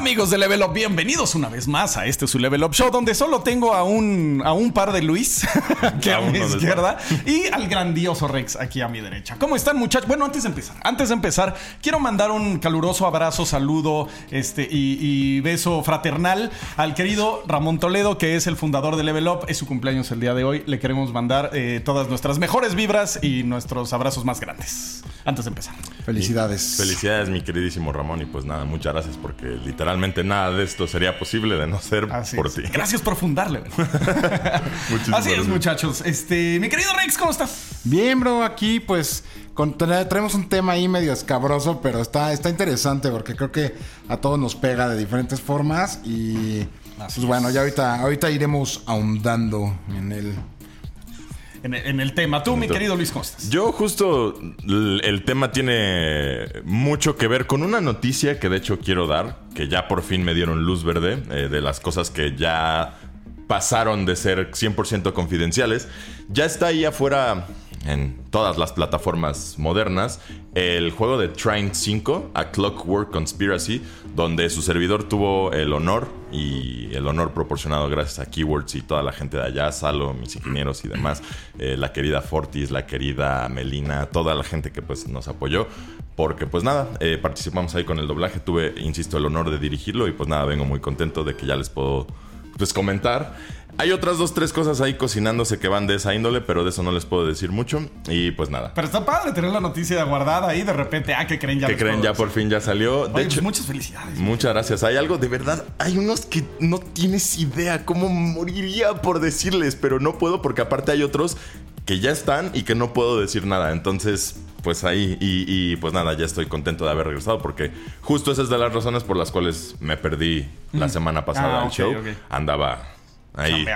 amigos de Level Up? Bienvenidos una vez más a este su Level Up Show, donde solo tengo a un, a un par de Luis aquí a, mi izquierda y al grandioso Rex aquí a mi derecha. ¿Cómo están, muchachos? Bueno, antes de empezar, antes de empezar, quiero mandar un caluroso abrazo, saludo este, y, beso fraternal al querido Ramón Toledo, que es el fundador de Level Up. Es su cumpleaños el día de hoy. Le queremos mandar eh, todas nuestras mejores vibras y nuestros abrazos más grandes. Antes de empezar. Felicidades. Felicidades, mi queridísimo Ramón. Y pues nada, muchas gracias porque literalmente nada de esto sería posible de no ser por ti. Gracias por fundarle. Así es, muchachos. Este, mi querido Rex, ¿cómo estás? Bien, bro. Aquí, pues, traemos un tema ahí medio escabroso, pero está, está interesante porque creo que a todos nos pega de diferentes formas. Y, pues bueno, ya ahorita, ahorita iremos ahondando en el en, el tema. Tú, mi querido Luis, ¿cómo Yo justo el, tema tiene mucho que ver con una noticia que de hecho quiero dar, que ya por fin me dieron luz verde eh, de las cosas que ya pasaron de ser 100% confidenciales. Ya está ahí afuera en todas las plataformas modernas el juego de Trine 5, A Clockwork Conspiracy, donde su servidor tuvo el honor y el honor proporcionado gracias a Keywords y toda la gente de allá, Salo, mis ingenieros y demás, eh, la querida Fortis, la querida Melina, toda la gente que pues nos apoyó, porque pues nada, eh, participamos ahí con el doblaje, tuve, insisto, el honor de dirigirlo y pues nada, vengo muy contento de que ya les puedo pues comentar. Hay otras dos, tres cosas ahí cocinándose que van de esa índole, pero de eso no les puedo decir mucho. Y pues nada. Pero está padre tener la noticia guardada ahí de repente. Ah, que creen ya. Que creen ya por fin ya salió. De pues hecho, muchas felicidades. Muchas gracias. Hay algo de verdad. Hay unos que no tienes idea cómo moriría por decirles, pero no puedo porque aparte hay otros que ya están y que no puedo decir nada. Entonces, pues ahí, y, pues nada, ya estoy contento de haber regresado porque justo esa es de las razones por las cuales me perdí la mm. semana pasada ah, show. Andaba Ahí.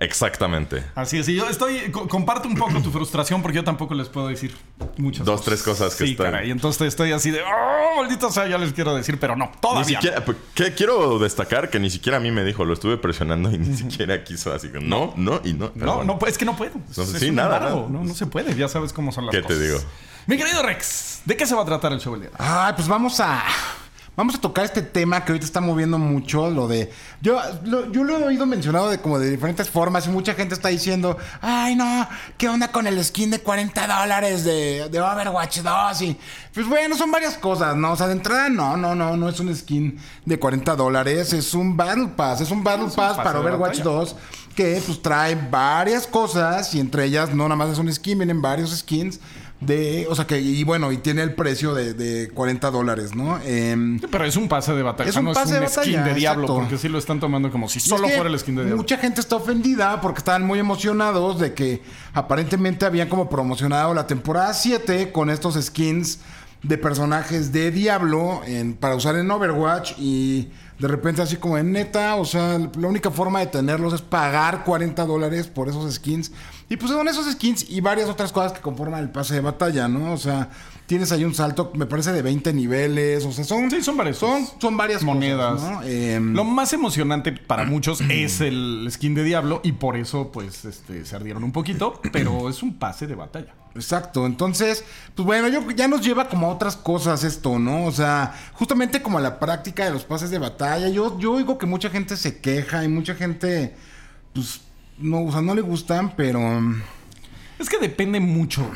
Exactamente. Así es. Y yo estoy. comparto un poco tu frustración porque yo tampoco les puedo decir muchas Dos, tres cosas que sí, están. Y entonces estoy así de. ¡Oh, maldito sea! Ya les quiero decir, pero no, todavía. Pues, quiero destacar que ni siquiera a mí me dijo, lo estuve presionando y ni siquiera quiso así. No, no y no. No, no, es que no puedo. sí, nada, No, no se puede. Ya sabes cómo son las cosas. ¿Qué te digo? Mi querido Rex, ¿de qué se va a tratar el show el día? Ah, pues vamos a. Vamos a tocar este tema que ahorita está moviendo mucho, lo de... Yo lo, yo lo he oído mencionado de como de diferentes formas y mucha gente está diciendo, ay no, ¿qué onda con el skin de 40 dólares de, de Overwatch 2? Y pues bueno, son varias cosas, ¿no? O sea, de entrada no, no, no, no es un skin de 40 dólares, es un Battle Pass, es un Battle Pass para Overwatch 2 que pues trae varias cosas y entre ellas no nada más es un skin, vienen varios skins de, o sea que, y bueno, y tiene el precio de, de 40 dólares, ¿no? Em, pero es un pase de batalla, es un no pase es un de skin de diablo, porque sí lo están tomando como si solo fuera el skin de diablo. Mucha gente está ofendida porque estaban muy emocionados de que aparentemente habían como promocionado la temporada 7 con estos skins de personajes de diablo en, para usar en Overwatch y de repente así como en neta, o sea, la única forma de tenerlos es pagar 40 dólares por esos skins. Y pues son esos skins y varias otras cosas que conforman el pase de batalla, ¿no? O sea, tienes ahí un salto, me parece, de 20 niveles. O sea, son, sí, son, varias, son, son varias monedas. Em, Lo más emocionante para muchos es el skin de Diablo y por eso, pues, este, se ardieron un poquito, pero es un pase de batalla. Exacto, entonces, pues bueno, yo, ya nos lleva como a otras cosas esto, ¿no? O sea, justamente como a la práctica de los pases de batalla. Yo, yo oigo que mucha gente se queja y mucha gente, pues, no, o sea, no le gustan, pero... Es que depende mucho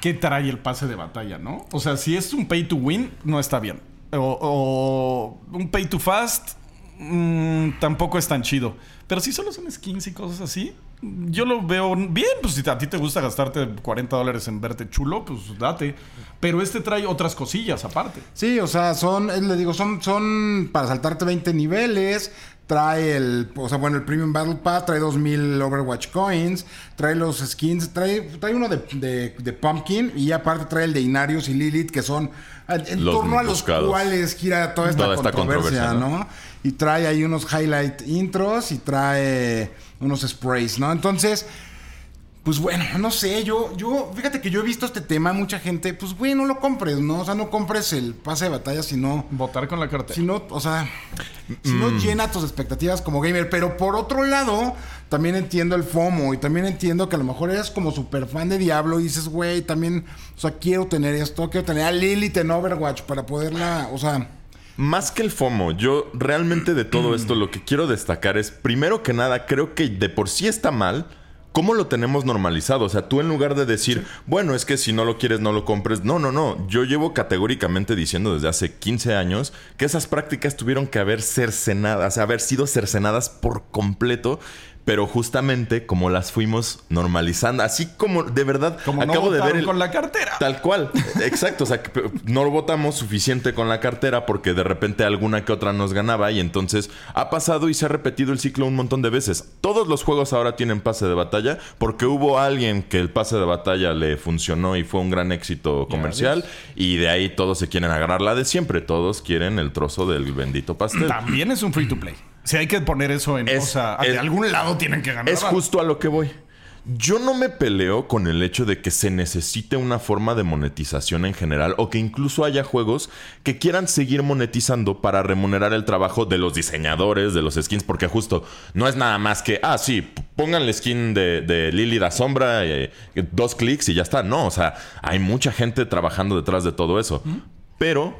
qué trae el pase de batalla, ¿no? O sea, si es un pay to win, no está bien. O, un pay to fast, mm, tampoco es tan chido. Pero si solo son skins y cosas así, yo lo veo bien, pues si a ti te gusta gastarte 40 dólares en verte chulo, pues date. Pero este trae otras cosillas aparte. Sí, o sea, son, le digo, son, son para saltarte 20 niveles. Trae el, o sea, bueno, el Premium Battle Pass, trae 2000 Overwatch Coins, trae los skins, trae, trae uno de, de, Pumpkin y aparte trae el de Inarius y Lilith, que son en torno a los cuales gira toda esta controversia, ¿no? Y trae ahí unos highlight intros y trae unos sprays, ¿no? Entonces, pues bueno, no sé, yo, yo, fíjate que yo he visto este tema, mucha gente, pues bueno, no lo compres, ¿no? O sea, no compres el pase de batalla, sino... Votar con la cartera. Si no, o sea, si no mm. llena tus expectativas como gamer. Pero por otro lado, también entiendo el FOMO y también entiendo que a lo mejor eres como súper fan de Diablo y dices, güey, también, o sea, quiero tener esto, quiero tener a Lilith en Overwatch para poderla, o sea... Más que el FOMO, yo realmente de todo esto lo que quiero destacar es, primero que nada, creo que de por sí está mal. ¿Cómo lo tenemos normalizado? O sea, tú en lugar de decir, bueno, es que si no lo quieres, no lo compres. No, no, no. Yo llevo categóricamente diciendo desde hace 15 años que esas prácticas tuvieron que haber cercenadas, haber sido cercenadas por completo pero justamente como las fuimos normalizando, así como de verdad como acabo de ver el, con la cartera. Tal cual, exacto, o sea, no lo votamos suficiente con la cartera porque de repente alguna que otra nos ganaba y entonces ha pasado y se ha repetido el ciclo un montón de veces. Todos los juegos ahora tienen pase de batalla porque hubo alguien que el pase de batalla le funcionó y fue un gran éxito comercial y de ahí todos se quieren agarrar la de siempre, todos quieren el trozo del bendito pastel. También es un free to play. Si hay que poner eso en. o sea, de algún lado tienen que ganar. Es justo a lo que voy. Yo no me peleo con el hecho de que se necesite una forma de monetización en general o que incluso haya juegos que quieran seguir monetizando para remunerar el trabajo de los diseñadores, de los skins, porque justo no es nada más que, ah, sí, pongan el skin de, Lily da Sombra, eh, dos clics y ya está. No, o sea, hay mucha gente trabajando detrás de todo eso. Pero,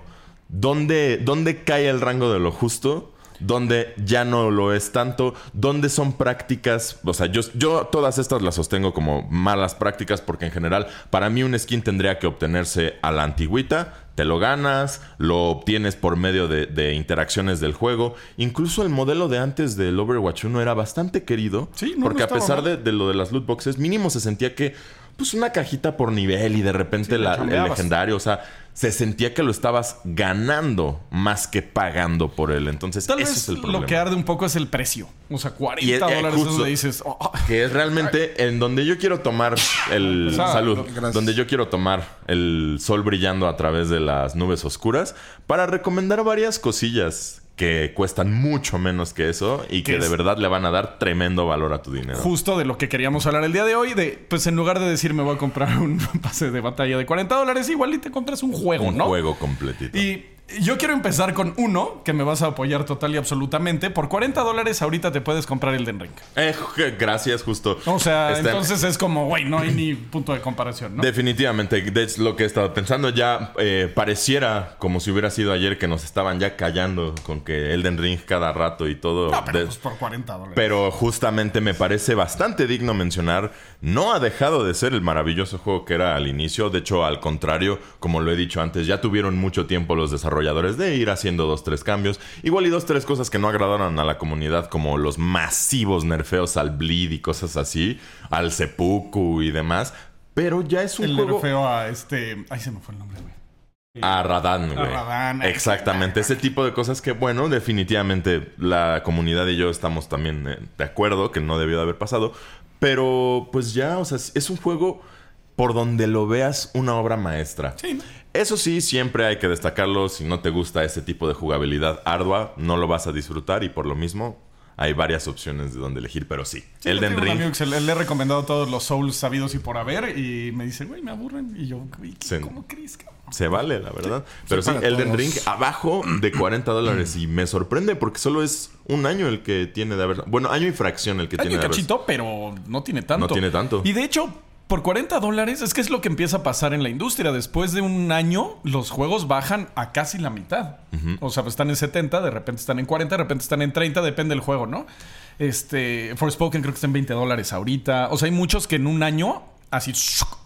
¿dónde, ¿dónde cae el rango de lo justo? Donde ya no lo es tanto, donde son prácticas, o sea, yo, yo todas estas las sostengo como malas prácticas porque en general para mí un skin tendría que obtenerse a la antigüita, te lo ganas, lo obtienes por medio de, interacciones del juego, incluso el modelo de antes del Overwatch 1 era bastante querido, sí, porque a pesar de, de, lo de las loot boxes, mínimo se sentía que pues una cajita por nivel y de repente el legendario, o sea, se sentía que lo estabas ganando más que pagando por él. Entonces, Tal ese vez es el problema. Lo que arde un poco es el precio. O sea, 40 dólares donde dices. Oh". Que es realmente en donde yo quiero tomar el. salud. Donde yo quiero tomar el sol brillando a través de las nubes oscuras para recomendar varias cosillas que cuestan mucho menos que eso y que de verdad le van a dar tremendo valor a tu dinero. Justo de lo que queríamos hablar el día de hoy, de pues en lugar de decir me voy a comprar un pase de batalla de 40 dólares, igual y te compras un juego, ¿no? Un juego completito. Y yo quiero empezar con uno que me vas a apoyar total y absolutamente. Por 40 dólares ahorita te puedes comprar el Den Ring. Eh, gracias, justo. O sea, entonces es como, güey, no hay ni punto de comparación, ¿no? Definitivamente. De lo que he estado pensando ya eh, pareciera como si hubiera sido ayer que nos estaban ya callando con que Elden Ring cada rato y todo. No, pero pues por 40 dólares. Pero justamente me parece bastante digno mencionar, no ha dejado de ser el maravilloso juego que era al inicio. De hecho, al contrario, como lo he dicho antes, ya tuvieron mucho tiempo los desarrolladores de ir haciendo dos, tres cambios. Igual y dos, tres cosas que no agradaron a la comunidad, como los masivos nerfeos al Bleed y cosas así, al Seppuku y demás. Pero ya es un el juego... nerfeo a este... Ay, se me fue el nombre, güey. A Radan, güey. Exactamente. Ese tipo de cosas que, bueno, definitivamente la comunidad y yo estamos también eh, de acuerdo que no debió de haber pasado. Pero, pues ya, o sea, es un juego por donde lo veas una obra maestra. Sí. Eso sí, siempre hay que destacarlo. Si no te gusta ese tipo de jugabilidad ardua, no lo vas a disfrutar y por lo mismo hay varias opciones de donde elegir, pero sí. el Elden Ring. Amigo que le, he recomendado todos los Souls sabidos y por haber y me dice, güey, me aburren. Y yo, güey, ¿cómo crees? Se vale, la verdad. Pero sí, Elden Ring abajo de 40 dólares. y me sorprende porque solo es un año el que tiene de haber. Bueno, año y fracción el que tiene de haber. cachito, pero no tiene tanto. No tiene tanto. Y de hecho, por 40 dólares es que es lo que empieza a pasar en la industria. Después de un año, los juegos bajan a casi la mitad. O sea, pues están en 70, de repente están en 40, de repente están en 30, depende del juego, ¿no? Este, Forspoken creo que está en 20 dólares ahorita. O sea, hay muchos que en un año así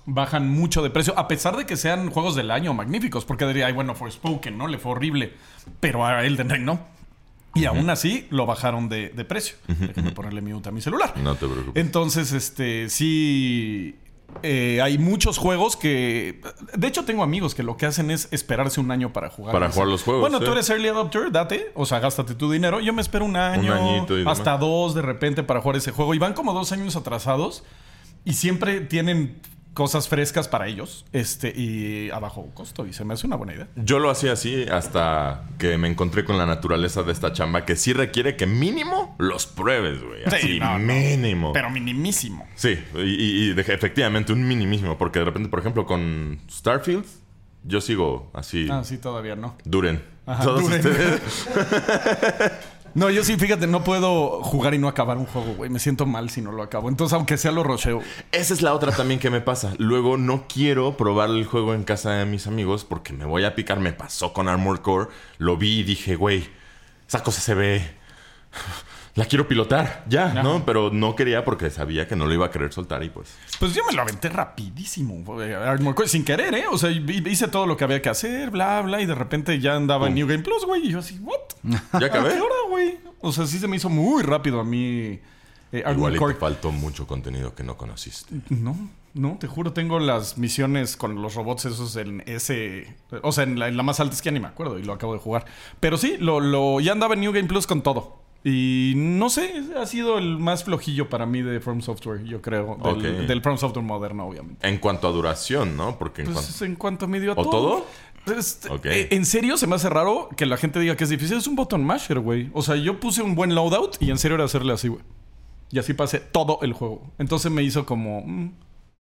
bajan mucho de precio, a pesar de que sean juegos del año magníficos, porque diría, ay, bueno, Forspoken, ¿no? Le fue horrible, pero a Elden Ring no. Y aún así lo bajaron de, precio. Déjame ponerle mute a mi celular. No te preocupes. Entonces, este, sí eh, hay muchos juegos que. De hecho, tengo amigos que lo que hacen es esperarse un año para jugar. Para jugar los juegos. Bueno, tú eres early adopter, date. O sea, gástate tu dinero. Yo me espero un año. hasta dos de repente para jugar ese juego. Y van como dos años atrasados. Y siempre tienen cosas frescas para ellos este y a bajo costo y se me hace una buena idea. Yo lo hacía así hasta que me encontré con la naturaleza de esta chamba que sí requiere que mínimo los pruebes, güey. Así, mínimo. pero minimísimo. Sí, y, efectivamente un minimísimo porque de repente, por ejemplo, con Starfield yo sigo así. Ah, sí, todavía no. Duren. Todos duren. ustedes. No, yo sí, fíjate, no puedo jugar y no acabar un juego, güey. Me siento mal si no lo acabo. Entonces, aunque sea lo rocheo. Esa es la otra también que me pasa. Luego no quiero probar el juego en casa de mis amigos porque me voy a picar. Me pasó con Armored Core. Lo vi y dije, güey, esa cosa se ve. La quiero pilotar, ya, ¿no? Pero no quería porque sabía que no lo iba a querer soltar y pues. Pues yo me lo aventé rapidísimo. eh, sin querer, ¿eh? O sea, hi- hice todo lo que había que hacer, bla, bla, y de repente ya andaba en New Game Plus, güey. Y yo así, ¿what? Ya ¿A acabé. qué hora, güey? O sea, sí se me hizo muy rápido a mí. Eh, Igual y te faltó mucho contenido que no conociste. No, no, te juro, tengo las misiones con los robots esos en ese. O sea, en la, en la más alta es que ya ni me acuerdo y lo acabo de jugar. Pero sí, lo, lo, ya andaba en New Game Plus con todo. Y no sé, ha sido el más flojillo para mí de From Software, yo creo. Del, Ok. del From Software moderno, obviamente. En cuanto a duración, ¿no? Porque en Pues cuanto. en cuanto me dio a ¿O todo. todo? Este, eh, en serio, se me hace raro que la gente diga que es difícil. Es un button masher, güey. O sea, yo puse un buen loadout y en serio era hacerle así, güey. Y así pasé todo el juego. Entonces me hizo como. mm,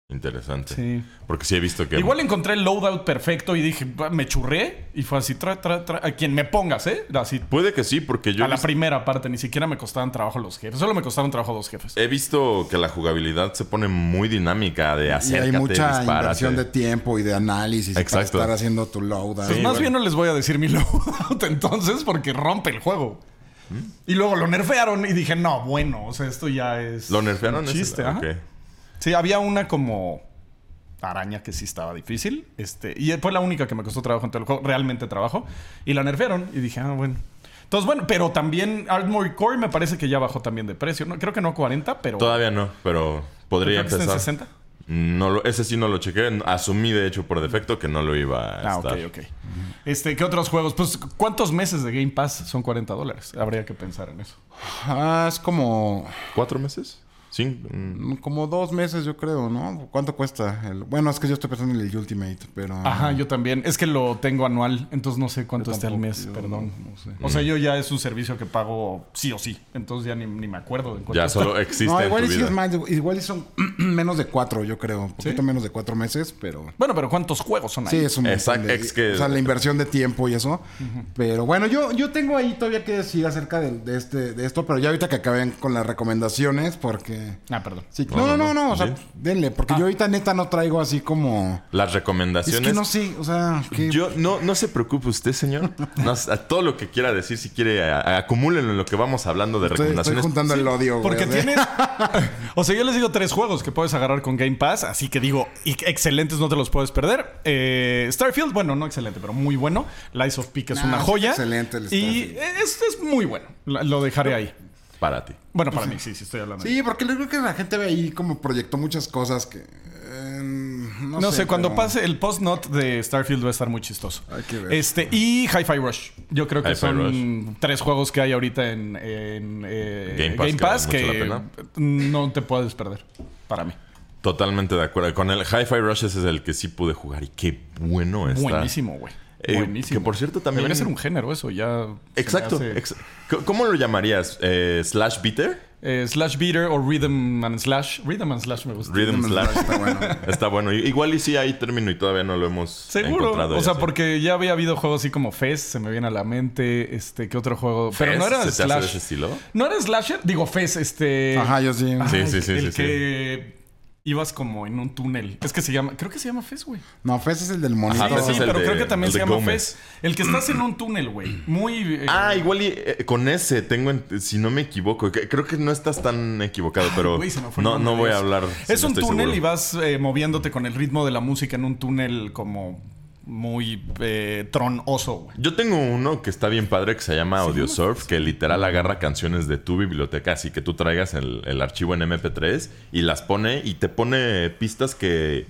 Interesante. sí. Porque sí he visto que. Igual encontré el loadout perfecto y dije, me churré y fue así, tra, tra, tra, a quien me pongas, ¿eh? Así, Puede que sí, porque yo a la primera parte, ni siquiera me costaban trabajo los jefes, solo me costaban trabajo dos jefes. he visto que la jugabilidad se pone muy dinámica de Y acércate, hay mucha inversión de tiempo y de análisis Exacto. para estar haciendo tu loadout. Pues más bueno. bien no les voy a decir mi loadout entonces porque rompe el juego. Y luego lo nerfearon y dije, no, bueno, o sea, esto ya es. ¿Lo nerfearon? un chiste. Ok. Sí, había una como araña que sí estaba difícil. Este, y fue la única que me costó trabajo en todo el juego, realmente trabajo. Y la nerfearon y dije, ah, bueno. Entonces, bueno, pero también Armored Core me parece que ya bajó también de precio. ¿no? Creo que no a 40, pero. Todavía no, pero podría creo que está en empezar. 60. No lo, ese sí no lo chequé. Asumí, de hecho, por defecto que no lo iba a Ah, ok, estar. ok. Este, ¿qué otros juegos? Pues, ¿cuántos meses de Game Pass son 40 dólares? Habría que pensar en eso. Ah, es como, ¿Cuatro meses? Sí. mm. como dos meses, yo creo, ¿no? ¿Cuánto cuesta? El- bueno, es que yo estoy pensando en el Ultimate, pero... Ajá, yo también. Es que lo tengo anual, entonces no sé cuánto el tampoco, mes, yo perdón. no sé. O sea, yo ya es un servicio que pago sí o sí. Entonces ya ni, ni me acuerdo de cuánto Ya está. solo existe No, en igual tu y sí es más, igual son menos de cuatro, yo creo. Un poquito ¿Sí? menos de cuatro meses, pero... Bueno, pero ¿cuántos juegos son ahí? Sí, es un Exacto, de- es que- O sea, la inversión de tiempo y eso. Pero bueno, yo, yo tengo ahí todavía que decir acerca de, de este, de esto, pero ya ahorita que acaben con las recomendaciones, porque... Ah, perdón. Sí, No, no, no, no, o sea, sí. denle, porque yo ahorita neta no traigo así como... Las Es recomendaciones. que no sé, o sea, que... Yo, no, no se preocupe usted, señor. No, a todo lo que quiera decir, si quiere, a- a- acumúlenlo en lo que vamos hablando de estoy, estoy recomendaciones. juntando el odio, güey. Porque tienes. o sea, yo les digo tres juegos que puedes agarrar con Game Pass, así que digo, y- excelentes, no te los puedes perder. Eh, Starfield, bueno, no excelente, pero muy bueno. Lies of Peak es Ah, una joya. excelente el Y Starfield. es, es muy bueno. Lo dejaré ahí. Para ti. Bueno, para mí, sí, sí, estoy hablando. Sí, porque creo que la gente ve ahí como proyectó muchas cosas que... eh, no, No, sé, cuando pero- pase el post-not de Starfield va a estar muy chistoso. Hay que ver. Este, y Hi-Fi Rush. Yo creo que Hi-Fi son tres juegos que hay ahorita en, en, eh, Game Game Pass Pass, que no te puedes perder. Para mí. Totalmente de acuerdo. Con el Hi-Fi Rush ese es el que sí pude jugar y qué bueno está. Buenísimo, güey. Eh, Buenísimo. que por cierto también- Debería ser un género eso, ya. Exacto. hace- ex- ¿Cómo lo llamarías? Eh, ¿Slash beater? Eh, slash beater o rhythm and slash. Rhythm and slash me gusta. Rhythm Rhythm slash. Slash está bueno. Está bueno. Igual y sí hay término y todavía no lo hemos Seguro. encontrado. O sea, así. porque ya había habido juegos así como Fez, se me viene a la mente. Este, ¿qué otro juego? Pero no era ¿Se te hace de slash. ese estilo? ¿No era slasher? Digo, Fez, este. Ajá, yo sí. Sí, Ay, sí, sí, El sí, que ibas como en un túnel. Es que se llama. Creo que se llama Fez, güey. No, Fez es el del monito. Ajá, Sí, el pero de- creo que también se llama Gómez. Fez. El que estás en un túnel, güey. Muy. eh, Ah, igual y eh, con ese tengo, en- si no me equivoco, que- creo que no estás tan equivocado, pero Güey, se me fue el no, no voy a hablar. Es un túnel seguro. y vas eh, moviéndote con el ritmo de la música en un túnel como muy eh, tronoso, güey. Yo tengo uno que está bien padre que se llama Audiosurf, que literal agarra canciones de tu biblioteca, así que tú traigas el, el archivo en MP3 y las pone y te pone pistas que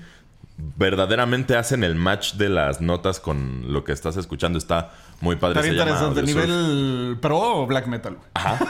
verdaderamente hacen el match de las notas con lo que estás escuchando. Está muy padre. Está bien interesante. ¿Nivel pro o black metal? güey? Ajá.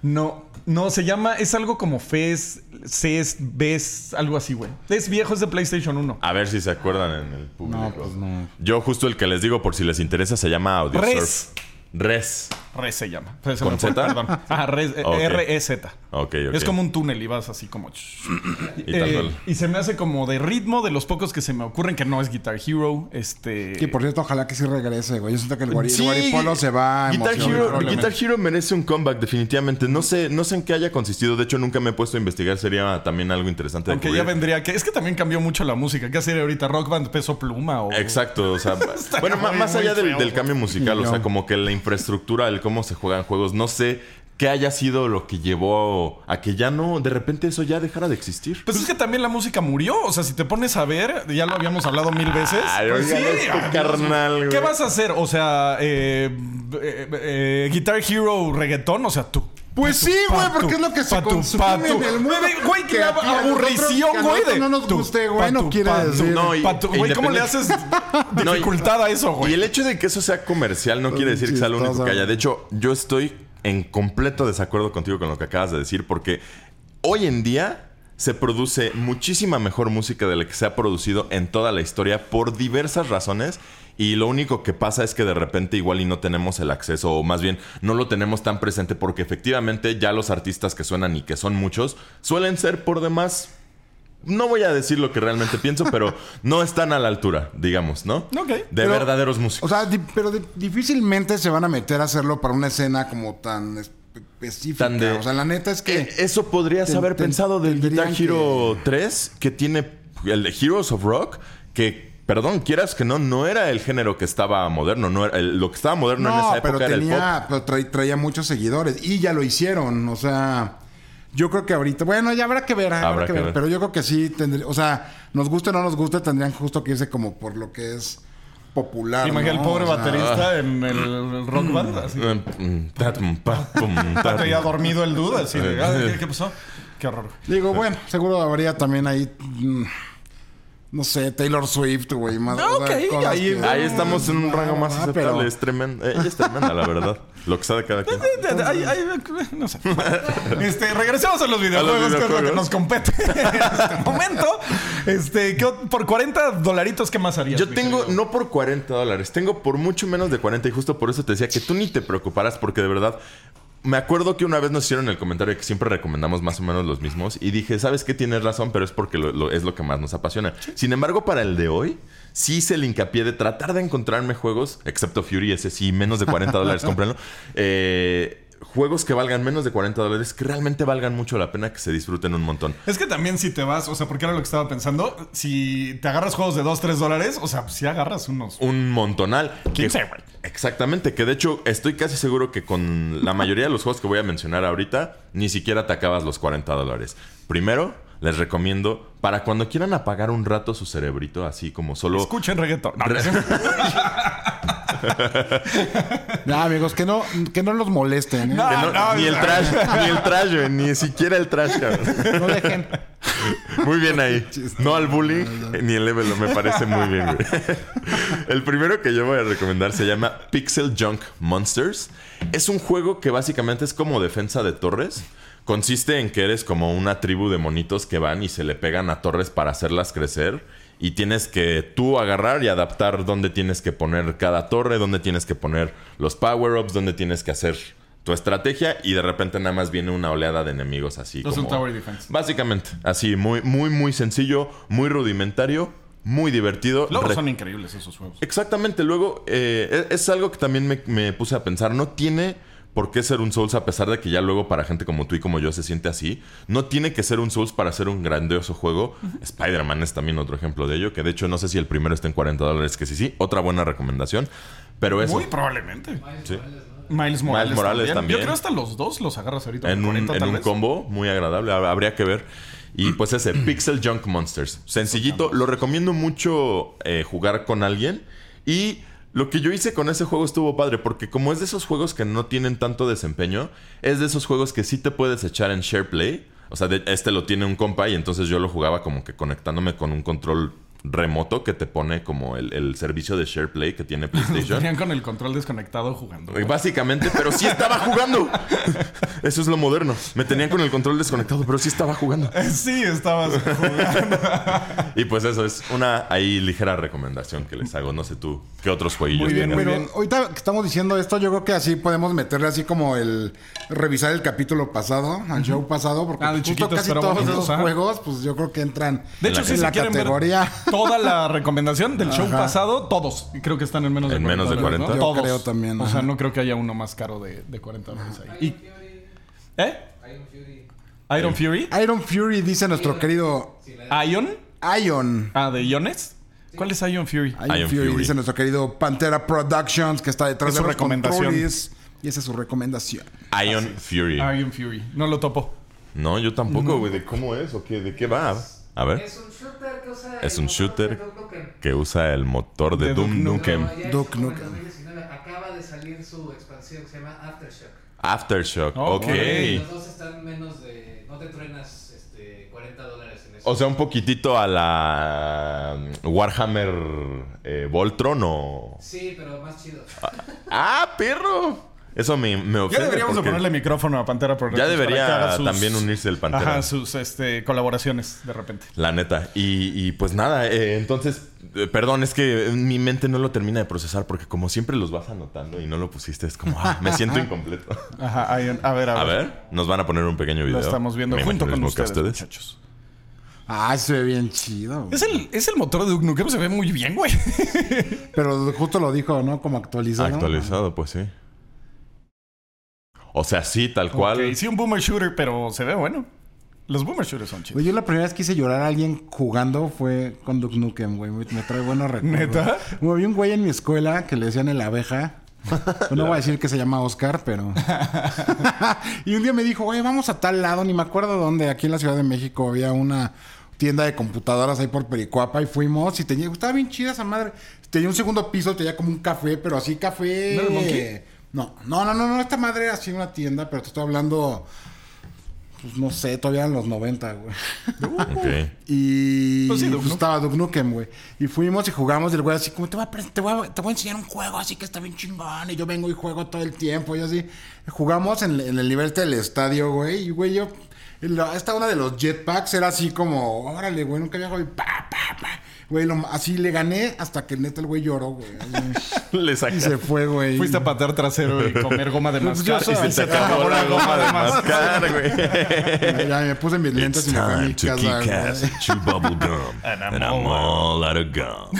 No, no, se llama, es algo como Fez, Ces, Ves, algo así, güey. Es viejo, es de PlayStation 1. A ver si se acuerdan en el público. No, pues no. Yo justo el que les digo por si les interesa se llama Audiosurf. Res. Res. Re se llama. Se ¿Con Z? Perdón. Ah, Re- Ok. R-E-Z. Ok, ok. Es como un túnel y vas así como... Y Eh, y se me hace como de ritmo de los pocos que se me ocurren que no es Guitar Hero. Este... Que por cierto, ojalá que sí regrese, güey. Yo siento que el, guari- el Sí, Guaripolo se va a Guitar. Hero. Guitar Hero merece un comeback definitivamente. No sé, no sé en qué haya consistido. De hecho, nunca me he puesto a investigar. Sería también algo interesante de Aunque ya vendría que... Es que también cambió mucho la música. ¿Qué hacer ahorita? ¿Rock band peso pluma o...? Exacto, o sea, bueno, muy, más allá del, feo, del güey. cambio musical, o sea, como que la infraestructura, el cómo se juegan juegos, no sé qué haya sido lo que llevó a que ya no, de repente eso ya dejara de existir. Pues es que también la música murió. O sea, si te pones a ver, ya lo habíamos hablado mil veces. Ay, Pues este ay, carnal, güey. ¿Qué vas a hacer? O sea, eh, eh, eh, Guitar Hero reggaetón, o sea, tú. Pues sí, güey, porque es lo que se consume en el mundo. Güey, que la aburrición, güey. de no nos guste, güey, no quiere decir- No, y- pa' tu. Güey, ¿cómo le haces y- dificultad a eso, Y güey? el hecho de que eso sea comercial no quiere decir que sea lo único que haya. De hecho, yo estoy en completo desacuerdo contigo con lo que acabas de decir, porque hoy en día se produce muchísima mejor música de la que se ha producido en toda la historia por diversas razones. Y lo único que pasa es que de repente igual y no tenemos el acceso, o más bien no lo tenemos tan presente, porque efectivamente ya los artistas que suenan y que son muchos suelen ser por demás. No voy a decir lo que realmente pienso, pero no están a la altura, digamos, ¿no? Ok. De Pero, verdaderos músicos. O sea, di- pero di- difícilmente se van a meter a hacerlo para una escena como tan espe- específica. Tan de- O sea, la neta es que... Eh, Eso podrías haber pensado del Guitar Hero 3, que tiene el de Heroes of Rock, que, perdón, quieras que no, no era el género que estaba moderno. No era, el- lo que estaba moderno en No, esa pero época era el pop. tenía, pero tra- traía muchos seguidores y ya lo hicieron, o sea, yo creo que ahorita, bueno, ya habrá que ver, habrá, Habrá que, que ver, ver. pero yo creo que sí tendría, o sea, nos guste o no nos guste, tendrían justo que irse como por lo que es popular. Imagina el ¿no? pobre O sea, baterista en el rock band, así. Mm, pum, tatum. Ya dormido el duda, así. ¿qué, qué pasó? Qué horror. Digo, bueno, seguro habría también ahí, mm, no sé, Taylor Swift, güey, más. Ah, o sea, ok, cosas ahí- que- Ahí estamos en un rango más Ah, aceptable. pero- Es tremenda. Ella es tremenda, la verdad. Lo que sabe cada quien. No sé. Este, regresemos a los videojuegos, que es lo que nos compete en este momento. Este, ¿qué ot- por 40 dolaritos, ¿qué más harías? Yo tengo, querido? no por 40 dólares, tengo por mucho menos de 40 y justo por eso te decía que tú ni te preocuparas porque de verdad... Me acuerdo que una vez nos hicieron el comentario que siempre recomendamos más o menos los mismos y dije, sabes que tienes razón, pero es porque lo- lo- es lo que más nos apasiona. Sin embargo, para el de hoy, sí hice el hincapié de tratar de encontrarme juegos, excepto Fury, ese sí, menos de 40 dólares, cómprenlo. Eh, juegos que valgan menos de 40 dólares, que realmente valgan mucho la pena, que se disfruten un montón. Es que también si te vas, o sea, porque era lo que estaba pensando, si te agarras juegos de 2, 3 dólares, o sea, si agarras unos... un montonal. 15, Que- güey. Exactamente, que de hecho estoy casi seguro que con la mayoría de los juegos que voy a mencionar ahorita, ni siquiera te acabas los 40 dólares. Primero, les recomiendo, para cuando quieran apagar un rato su cerebrito, así como solo... Escuchen reggaetón. No, no, Ya, amigos, que no, que no los molesten, ¿eh? No. Que no- no, ni el no. trash, ni el trash, güey, ni siquiera el trash, cabrón. No dejen. Muy bien ahí. No al bullying ni el level, me parece muy bien, güey. El primero que yo voy a recomendar se llama Pixel Junk Monsters. Es un juego que básicamente es como defensa de torres. Consiste en que eres como una tribu de monitos que van y se le pegan a torres para hacerlas crecer. Y tienes que tú agarrar y adaptar dónde tienes que poner cada torre, dónde tienes que poner los power-ups, dónde tienes que hacer tu estrategia. Y de repente nada más viene una oleada de enemigos así. Es un como... tower defense. Básicamente, así, muy, muy, muy sencillo, muy rudimentario, muy divertido. Luego Re- son increíbles esos juegos. Exactamente, luego eh, es, es algo que también me, me puse a pensar. No tiene por qué ser un Souls, a pesar de que ya luego para gente como tú y como yo se siente así. No tiene que ser un Souls para ser un grandioso juego. Spider-Man es también otro ejemplo de ello, que de hecho no sé si el primero está en 40 dólares, que sí, sí. Otra buena recomendación. Pero eso. Muy probablemente. sí. Miles Morales, Morales también. Yo creo hasta los dos los agarras ahorita. en un, 40 en un vez. combo muy agradable. hab- Habría que ver. Y pues ese, Pixel Junk Monsters. Sencillito. Lo recomiendo mucho eh, jugar con alguien. Y lo que yo hice con ese juego estuvo padre. Porque como es de esos juegos que no tienen tanto desempeño, es de esos juegos que sí te puedes echar en SharePlay. O sea, este lo tiene un compa y entonces yo lo jugaba como que conectándome con un control remoto que te pone como el, el servicio de SharePlay que tiene PlayStation. Tenían con el control desconectado jugando. Básicamente, pero sí estaba jugando. Eso es lo moderno. Me tenían con el control desconectado, pero sí estaba jugando. Sí, estabas jugando. Y pues eso es una ahí ligera recomendación que les hago. No sé tú, ¿qué otros jueguillos Muy bien, muy Pero bien. ahorita que estamos diciendo esto, yo creo que así podemos meterle así como el revisar el capítulo pasado, al show pasado, porque Ah, justo chiquitos, casi todos esos juegos, pues yo creo que entran De hecho, en sí, la categoría. ver toda la recomendación del show Ajá. pasado, todos. Creo que están en menos de En 40 menos de dólares, 40. ¿no? Yo Todos. creo también, O sea, no creo que haya uno más caro de, de 40 dólares ahí. Y- ¿Eh? Iron Fury. Iron Fury dice nuestro querido Ion. Ion. Ah, de Iones. ¿Cuál es Ion Fury? Iron, Iron Fury, Fury. dice nuestro querido Pantera Productions, que está detrás Es de su los recomendación. controles. Y esa es su recomendación. Ion Fury. Ion Fury. No lo topo. No, yo tampoco, güey. ¿De cómo es o qué? ¿De qué va? A ver. Es un. Es un shooter. Que usa el motor de, De Doom Nukem. En Nukem. 2019. Acaba de salir su expansión que se llama Aftershock. Aftershock. Oh, ok. Los dos están menos de. No te truenas este, 40 dólares en eso. O sea, un poquitito a la um, Warhammer eh, Voltron o... Sí, pero más chido. ¡Ah, perro! Eso me, me Ya ofende deberíamos de porque ponerle micrófono a Pantera. Ya para que debería haga sus- también unirse el Pantera. Ajá, sus este, colaboraciones de repente. La neta. Y, y pues nada, eh, entonces, eh, perdón, es que mi mente no lo termina de procesar porque como siempre los vas anotando y no lo pusiste, es como, ah, me siento incompleto. Ajá. A ver, a ver. A ver, nos van a poner un pequeño video. Lo estamos viendo Me junto con ustedes, a muchachos. Ah, se ve bien chido. güey. Es el, es el motor de Duke Nukem, se ve muy bien, güey. Pero justo lo dijo, ¿no? Como actualizado. Actualizado, pues sí. O sea, sí, tal cual. Ok, sí, un boomer shooter, pero se ve bueno. Los boomer shooters son chidos. Güey, yo la primera vez que hice llorar a alguien jugando fue con Duke Nukem, güey. Me me trae buenos recuerdos. ¿Neta? Güey, había un güey en mi escuela que le decían el abeja. No voy a decir que se llama Oscar, pero... y un día me dijo, güey, vamos a tal lado. Ni me acuerdo dónde. Aquí en la Ciudad de México había una tienda de computadoras ahí por Pericuapa. Y fuimos y tenía... Estaba bien chida esa madre. Tenía un segundo piso, tenía como un café, pero así café... ¿No? No, no, no, no, no. Esta madre era así una tienda, pero te estoy hablando... Pues no sé, todavía en los 90, güey. Ok. Y Pues sí, Duke pues Nukem. estaba Duke Nukem, güey. Y fuimos y jugamos y el güey así como, te voy, a, te, voy a, te voy a enseñar un juego así que está bien chingón. Y yo vengo y juego todo el tiempo y así. Jugamos en, en el nivel del estadio, güey. Y güey, yo... esta una de los jetpacks era así como, órale, güey, nunca había jugado. y Pa, pa, pa. Güey, lo- así le gané hasta que neta el güey lloró, güey. Le Y sacaste. se fue, güey. Fuiste a patear trasero y comer goma de Pues yo mascar. soy- Y se te acabó la goma de mascar, güey. Ya me puse mis lentes y me fui a mi casa, chew bubble gum. And I'm And I'm all out of gum.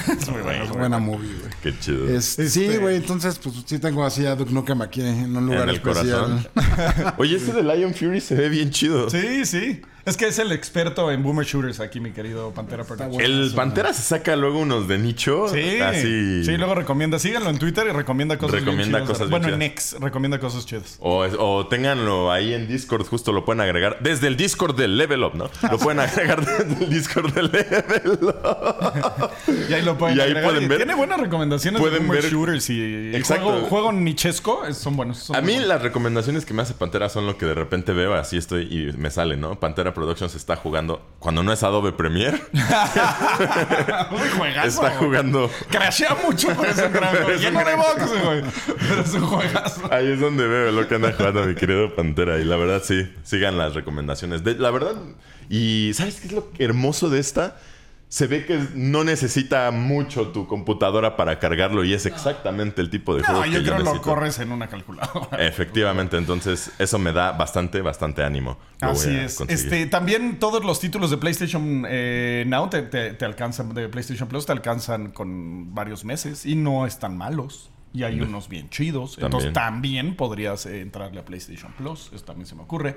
Es buena movie, güey. Qué chido. Este, Sí, güey, entonces pues sí tengo así a Duke Nukem aquí en un lugar en el especial. corazón. Oye, este de Lion Fury se ve bien chido. Sí, sí. Es que es el experto en boomer shooters aquí, mi querido Pantera Productions. El Pantera se saca luego unos de nicho. Sí, Así. sí, luego recomienda, síganlo en Twitter y recomienda cosas Recomienda bien chidas. cosas bien Bueno, en. X recomienda cosas chidas. O, o ténganlo ahí en Discord, justo lo pueden agregar. Desde el Discord del Level Up, ¿no? Lo pueden agregar desde el Discord del Level Up. Y ahí lo pueden Y ahí agregar. pueden Y ver- Tiene buenas recomendaciones pueden de boomer ver- shooters y Exacto. juego, juego nichesco son buenos. son A mí buenos. las recomendaciones que me hace Pantera son lo que de repente veo, así estoy y me sale, ¿no? Pantera Productions está jugando, cuando no es Adobe Premiere, juegazo. está jugando... Crashea mucho, pero es un gran juego. Lleno de güey. Pero es un juegazo. Ahí es donde veo lo que anda jugando mi querido Pantera. Y la verdad, sí, sigan las recomendaciones. De- la verdad, y ¿sabes qué es lo hermoso de esta? Se ve que no necesita mucho tu computadora para cargarlo y es exactamente el tipo de juego No, que yo yo creo que lo corres en una calculadora. Efectivamente, entonces eso me da bastante, bastante ánimo. Lo Así es. conseguir. Este, también todos los títulos de PlayStation eh, Now te, te- te alcanzan, de PlayStation Plus te alcanzan con varios meses y no están malos. Y hay unos bien chidos. Entonces también podrías eh, entrarle a PlayStation Plus. Eso también se me ocurre.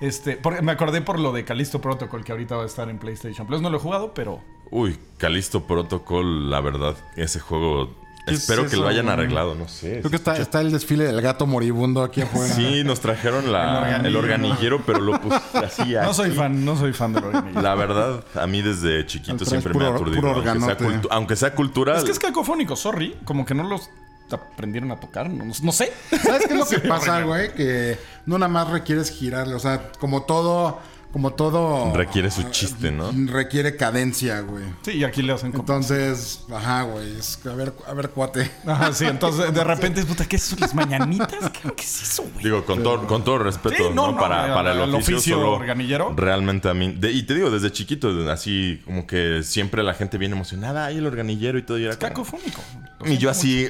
Este, por- me acordé por lo de Callisto Protocol que ahorita va a estar en PlayStation Plus. No lo he jugado, pero Uy, Calisto Protocol, la verdad, ese juego... ¿Qué es Espero que lo hayan arreglado, no sé. Creo que está, está el desfile del gato moribundo aquí afuera. Sí, nos trajeron la- El organillero, pero lo puse así. no soy fan, no soy fan de lo La verdad, a mí desde chiquito siempre puro- me ha aturdido. puro aunque, sea aunque sea cultural. Es que es cacofónico, sorry. Como que no los aprendieron a tocar. No, no sé. ¿Sabes qué es lo que Sí, pasa, güey? Que no nada más requieres girarle. O sea, como todo como todo... Requiere su chiste, ¿no? Requiere cadencia, güey. Sí, y aquí le hacen como... Entonces, ajá, güey. Es, a ver, a ver, cuate. Ajá, sí, entonces de repente, puta, ¿qué es eso? ¿Las mañanitas? ¿Qué, qué es eso, güey? Digo, con, todo, con todo respeto, Sí, no, ¿no? no, para, al- para el al oficio, oficio solo organillero. Realmente a mí... de- y te digo, desde chiquito, así como que siempre la gente viene emocionada. Ay, el organillero y todo. Y, era como- Cacofónico. Y yo así...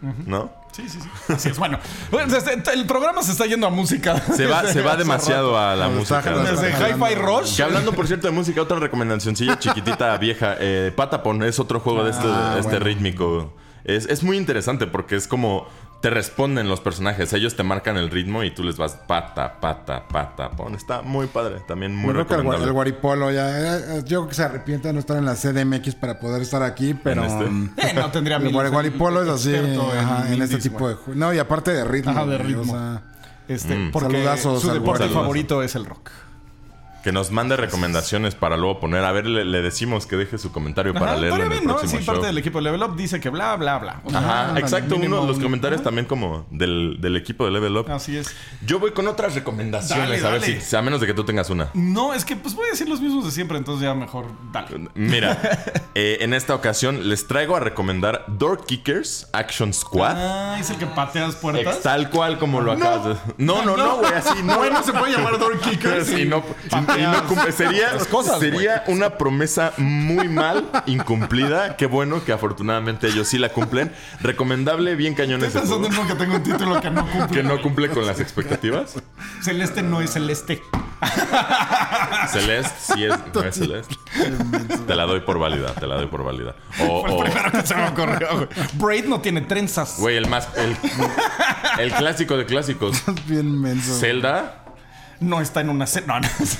mm, ¿No? Sí, sí, sí. Así es. Bueno, pues, este, el programa se está yendo a música. Se va, se va demasiado a la música. Desde Hi-Fi. Rush. Que hablando, por cierto, de música, otra recomendacioncilla chiquitita vieja. Eh, Patapon es otro juego de este, Ah, este bueno. rítmico. Es, es muy interesante porque es como te responden los personajes. Ellos te marcan el ritmo y tú les vas pata, pata, pata, pon. Está muy padre. También muy Yo creo que el, Guaripolo ya. eh, Yo creo que se arrepiente de no estar en la CDMX para poder estar aquí, pero. este? mm, Eh, no tendría El Guaripolo es así ajá, en, este tipo de juegos. No, y aparte de ritmo. Ajá, de ritmo. o sea, Este, Mm. porque Saludazos su deporte favorito es el rock. Que nos mande recomendaciones para luego poner. A ver, le, le decimos que deje su comentario para Ajá, leerlo en el bien, ¿no? próximo Sí, show. parte del equipo de Level Up dice que bla, bla, bla. O sea, Ajá, exacto. mínimo Uno de los comentarios también como del, del equipo de Level Up. Así es. Yo voy con otras recomendaciones. Dale, a ver dale. si, a menos de que tú tengas una. No, es que pues voy a decir los mismos de siempre, entonces ya mejor dale. Mira, eh, en esta ocasión les traigo a recomendar Door Kickers Action Squad. Ah, es el que pateas puertas. Ex- tal cual como lo acabas de. No, no, no, güey, así no. Bueno, se puede llamar Door Kickers. Sí, no, y no cumple. Sería, Las cosas, sería una promesa muy mal incumplida. Qué bueno que afortunadamente ellos sí la cumplen. Recomendable, bien pensando en uno que tengo un título que no cumple. Que no cumple con las expectativas. Celeste no es celeste. Celeste, sí es, no es Celeste. Te la doy por válida, te la doy por válida. O, Fue el o- primero que se me ocurrió, güey. Braid no tiene trenzas. güey, el más. El, el clásico de clásicos. bien menso. Zelda. No está en una ce- No, no. es.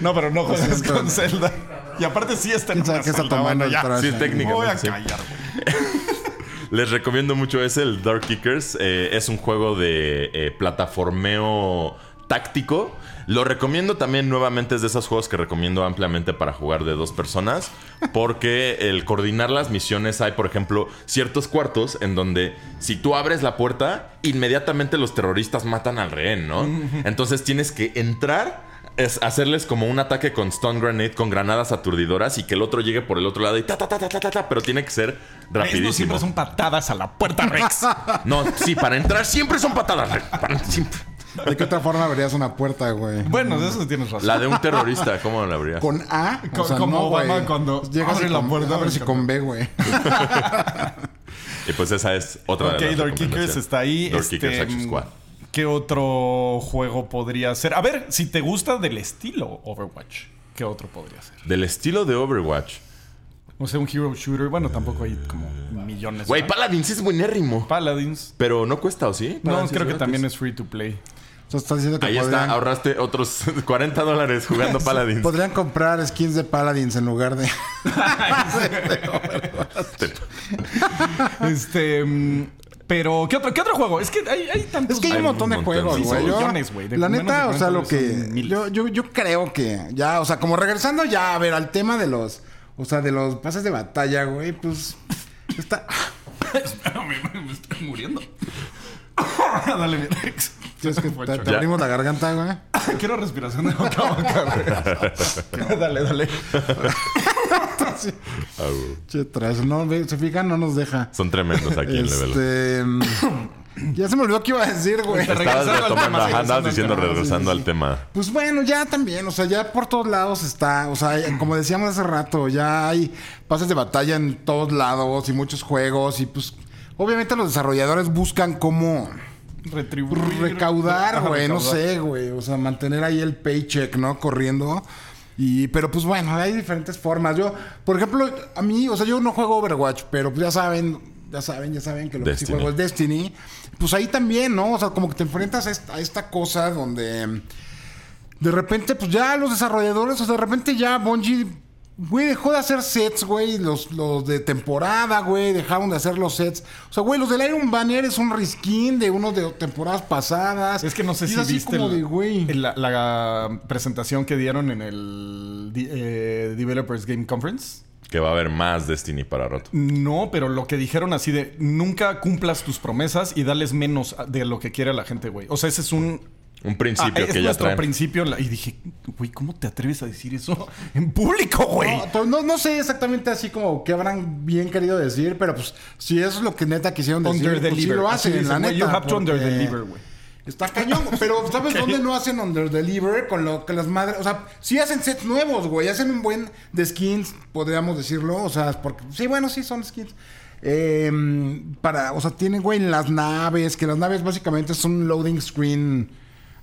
No, pero no juegas siento. con Zelda. Y aparte sí está en ¿Quién sabe una Zelda. tomando Bueno, ya. trash? Sí, técnicamente. Voy a sí. callar, güey. Les recomiendo mucho ese, el Dark Kickers. Eh, es un juego de eh, plataformeo táctico. Lo recomiendo también nuevamente, es de esos juegos que recomiendo ampliamente para jugar de dos personas. Porque el coordinar las misiones hay, por ejemplo, ciertos cuartos en donde si tú abres la puerta, inmediatamente los terroristas matan al rehén, ¿no? Entonces tienes que entrar es hacerles como un ataque con stun grenade, con granadas aturdidoras y que el otro llegue por el otro lado y ta ta ta ta ta ta, ta, pero tiene que ser Rex no rapidísimo. siempre son patadas a la puerta, Rex. No, sí, para entrar siempre son patadas. Para- siempre. ¿De qué otra forma verías una puerta, güey? bueno, de eso tienes razón. La de un terrorista, ¿cómo la abrías? Con A. Co- como güey. Obama cuando Llegas abre y la con- puerta, A ver si con B, güey. Y pues esa es otra Ok, de las Door Kickers está ahí. Door Este, Kickers Action Squad. ¿Qué otro juego podría ser? A ver, si te gusta del estilo Overwatch, ¿qué otro podría ser? Del estilo de Overwatch. O sea, un hero shooter. Bueno, tampoco hay como millones. Güey, ¿no? Paladins es buenérrimo. Paladins. Pero no cuesta, ¿o sí? No, creo que también es free to play. O sea, estás diciendo que Ahí podrían, está, ahorraste otros 40 dólares jugando Paladins. podrían comprar skins de Paladins en lugar de. Este. mm, Pero, ¿qué otro, ¿qué otro juego? Es que hay, hay tantos. Es que hay un montón de un juegos, montón. güey. Sí, Yo- millones, güey. La neta, o sea, lo 40 que. Yo, yo, yo creo que ya, o sea, como regresando ya, a ver, al tema de los. O sea, de los pases de batalla, güey, pues. Está. Espérame, me, estoy muriendo. Dale, mi Rex. Es que te, abrimos la garganta, güey. Quiero respiración de boca a boca, güey. Dale, dale. Ah. Che, trash, no, se fijan, no nos deja. Son tremendos aquí en. Este. mm, ya se me olvidó qué iba a decir, güey. Estabas regresando al retomando, tema, ajá, andabas diciendo, tema. regresando Sí, sí, al tema. Pues bueno, ya también, o sea, ya por todos lados está, o sea, como decíamos hace rato, ya hay pases de batalla en todos lados y muchos juegos y pues obviamente los desarrolladores buscan cómo Retribuir. recaudar, güey, no sé, güey, o sea, mantener ahí el paycheck, ¿no? Corriendo. Y, pero pues bueno, hay diferentes formas. Yo, por ejemplo, a mí, o sea, yo no juego Overwatch, pero pues ya saben, ya saben, ya saben que lo que sí Destiny. juego es Destiny. Pues ahí también, ¿no? O sea, como que te enfrentas a esta, a esta cosa donde de repente, pues ya los desarrolladores, o sea, de repente ya Bungie, güey, dejó de hacer sets, güey, los, los de temporada, güey, dejaron de hacer los sets. O sea, güey, los del Iron Banner es un reskin de unos de temporadas pasadas. Es que no sé Y si así viste como el- de, güey. la, la presentación que dieron en el eh, Developers Game Conference. Que va a haber más Destiny para rato. No, pero lo que dijeron así de nunca cumplas tus promesas y dales menos de lo que quiere la gente, güey. O sea, ese es un Un principio Ah, es que ya traen. principio. Y dije, güey, ¿cómo te atreves a decir eso en público, güey? No, pues no, no sé exactamente así como que habrán bien querido decir, pero pues si eso es lo que neta quisieron decir, Under pues sí lo Así hacen, dicen, la neta. you have to under porque deliver, güey. Está cañón, pero ¿sabes dónde no hacen under deliver? Con lo que las madres, o sea, sí hacen sets nuevos, güey, hacen un buen de skins, podríamos decirlo, o sea, porque sí, bueno, sí son skins. Eh, para, o sea, tienen, güey, las naves, que las naves básicamente son un loading screen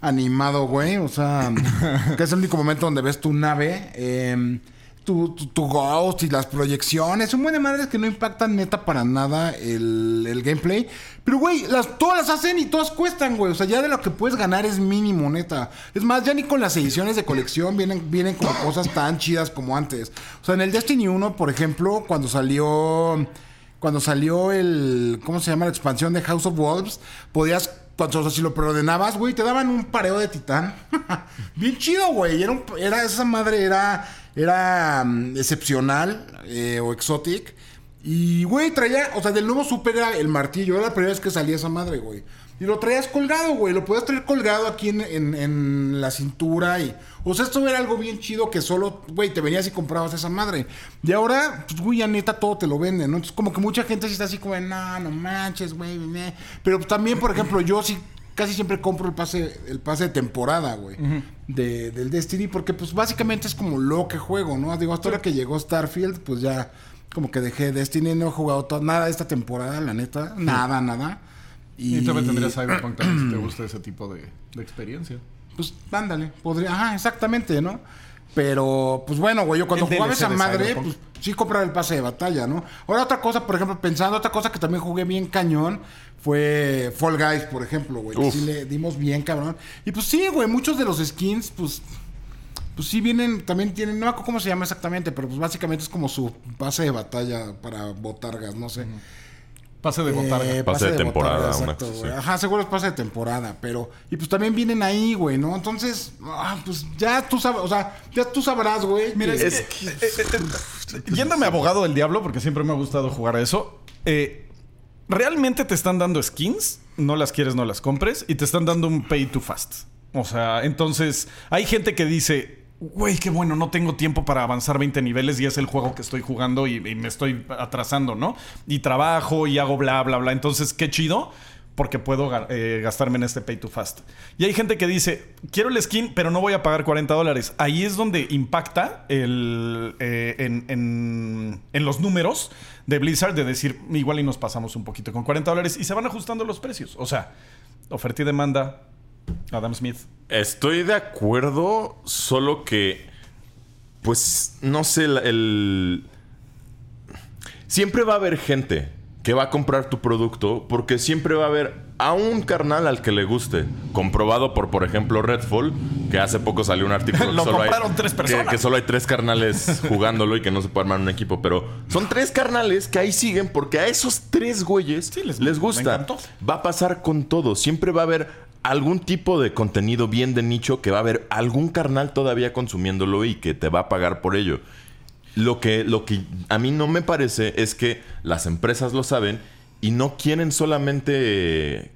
animado, güey. O sea, que es el único momento donde ves tu nave. eh, tu, tu, tu ghost y las proyecciones. Un buen de madres que no impactan neta para nada el, el gameplay. Pero, güey, las, todas las hacen y todas cuestan, güey. O sea, ya de lo que puedes ganar es mínimo, neta. Es más, ya ni con las ediciones de colección vienen, vienen como cosas tan chidas como antes. O sea, en el Destiny 1, por ejemplo, cuando salió cuando salió el. ¿Cómo se llama? La expansión de House of Wolves. Podías. Cuando, o sea, si lo preordenabas, güey, te daban un pareo de titán. Bien chido, güey. Era, esa madre era. Era mm, excepcional eh, o exotic. Y, güey, traía. O sea, del nuevo super era el martillo. Era la primera vez que salía esa madre, güey. Y lo traías colgado, güey. Lo podías traer colgado aquí en- en la cintura. Y, o sea, esto era algo bien chido que solo, güey, te venías y comprabas esa madre. Y ahora, pues, güey, ya neta todo te lo venden, ¿no? Entonces, como que mucha gente sí está así como, de, no, no manches, güey. meh". Pero también, por ejemplo, yo sí casi siempre compro el pase, el pase de temporada, güey. de, del Destiny, porque pues básicamente es como lo que juego, ¿no? Digo, hasta ahora que llegó Starfield, pues ya como que dejé Destiny, no he jugado nada esta temporada, la neta. Nada, nada. Y, también tendrías Cyberpunk también si te gusta ese tipo de, de experiencia. Pues ándale, podría, ajá, exactamente, ¿no? Pero, pues bueno, güey, yo cuando El jugaba DLC esa madre, pues sí comprar el pase de batalla, ¿no? Ahora otra cosa, por ejemplo, pensando, otra cosa que también jugué bien cañón fue Fall Guys, por ejemplo, güey. que. Sí le dimos bien cabrón. Y pues sí, güey, muchos de los skins, pues... Pues sí vienen, también tienen, no me acuerdo cómo se llama exactamente, pero pues básicamente es como su pase de batalla para botargas, no sé. Pase de botarga. Eh, Pase de temporada, botarga, una cosa. Ajá, seguro es pase de temporada, pero... Y pues también vienen ahí, güey, ¿no? Entonces, ah, pues ya tú sabes, o sea, ya tú sabrás, güey. Mira, que- es que, eh, eh, eh, yéndome abogado del diablo, porque siempre me ha gustado jugar a eso. eh, realmente te están dando skins, no las quieres, no las compres, y te están dando un pay to fast. O sea, entonces hay gente que dice, güey, qué bueno, no tengo tiempo para avanzar 20 niveles y es el juego que estoy jugando y, me estoy atrasando, ¿no? Y trabajo y hago bla, bla, bla. Entonces, qué chido. Porque puedo eh, gastarme en este pay to fast. Y hay gente que dice, quiero el skin, pero no voy a pagar 40 dólares. Ahí es donde impacta el, eh, en, en- en los números de Blizzard de decir, igual y nos pasamos un poquito con 40 dólares y se van ajustando los precios. O sea, oferta y demanda, Adam Smith. Estoy de acuerdo, solo que, pues, no sé, el... Siempre va a haber gente que va a comprar tu producto porque siempre va a haber a un carnal al que le guste. Comprobado por, por ejemplo, Redfall, que hace poco salió un artículo que Lo solo hay- tres personas. Que, solo hay tres carnales jugándolo y que no se puede armar un equipo. Pero son tres carnales que ahí siguen porque a esos tres güeyes Sí, les- les, gusta. Va a pasar con todo. Siempre va a haber algún tipo de contenido bien de nicho que va a haber algún carnal todavía consumiéndolo y que te va a pagar por ello. Lo que, lo que a mí no me parece es que las empresas lo saben y no quieren solamente eh,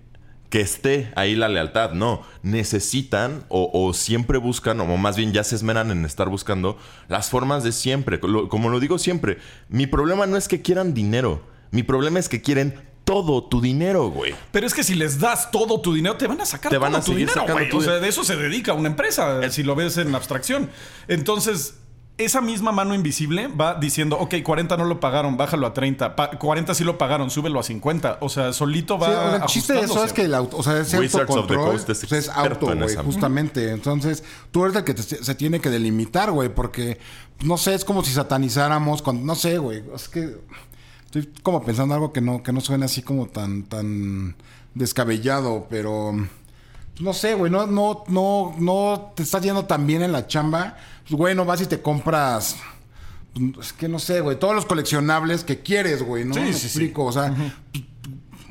que esté ahí la lealtad. No, necesitan o, o siempre buscan, o más bien ya se esmeran en estar buscando las formas de siempre. Como lo digo siempre, mi problema no es que quieran dinero. Mi problema es que quieren todo tu dinero, güey. Pero es que si les das todo tu dinero, te van a sacar Te todo van a tu seguir dinero, sacando güey. tu O sea, de eso se dedica una empresa, si lo ves en abstracción. Entonces, esa misma mano invisible va diciendo, ok, 40 no lo pagaron, bájalo a 30. Pa- 40 sí lo pagaron, súbelo a 50. O sea, solito va Sí, o sea, el chiste de eso es que el auto, o sea, ese Wizards of the autocontrol es pues, es auto, güey, justamente. Entonces, tú eres el que te- se tiene que delimitar, güey, porque no sé, es como si satanizáramos cuando no sé, güey, es que estoy como pensando algo que no que no suena así como tan tan descabellado, pero no sé, güey, no no no no te estás yendo tan bien en la chamba, pues güey, no vas y te compras pues, es que no sé, güey, todos los coleccionables que quieres, güey, ¿no? Sí, sí. explico, o sea,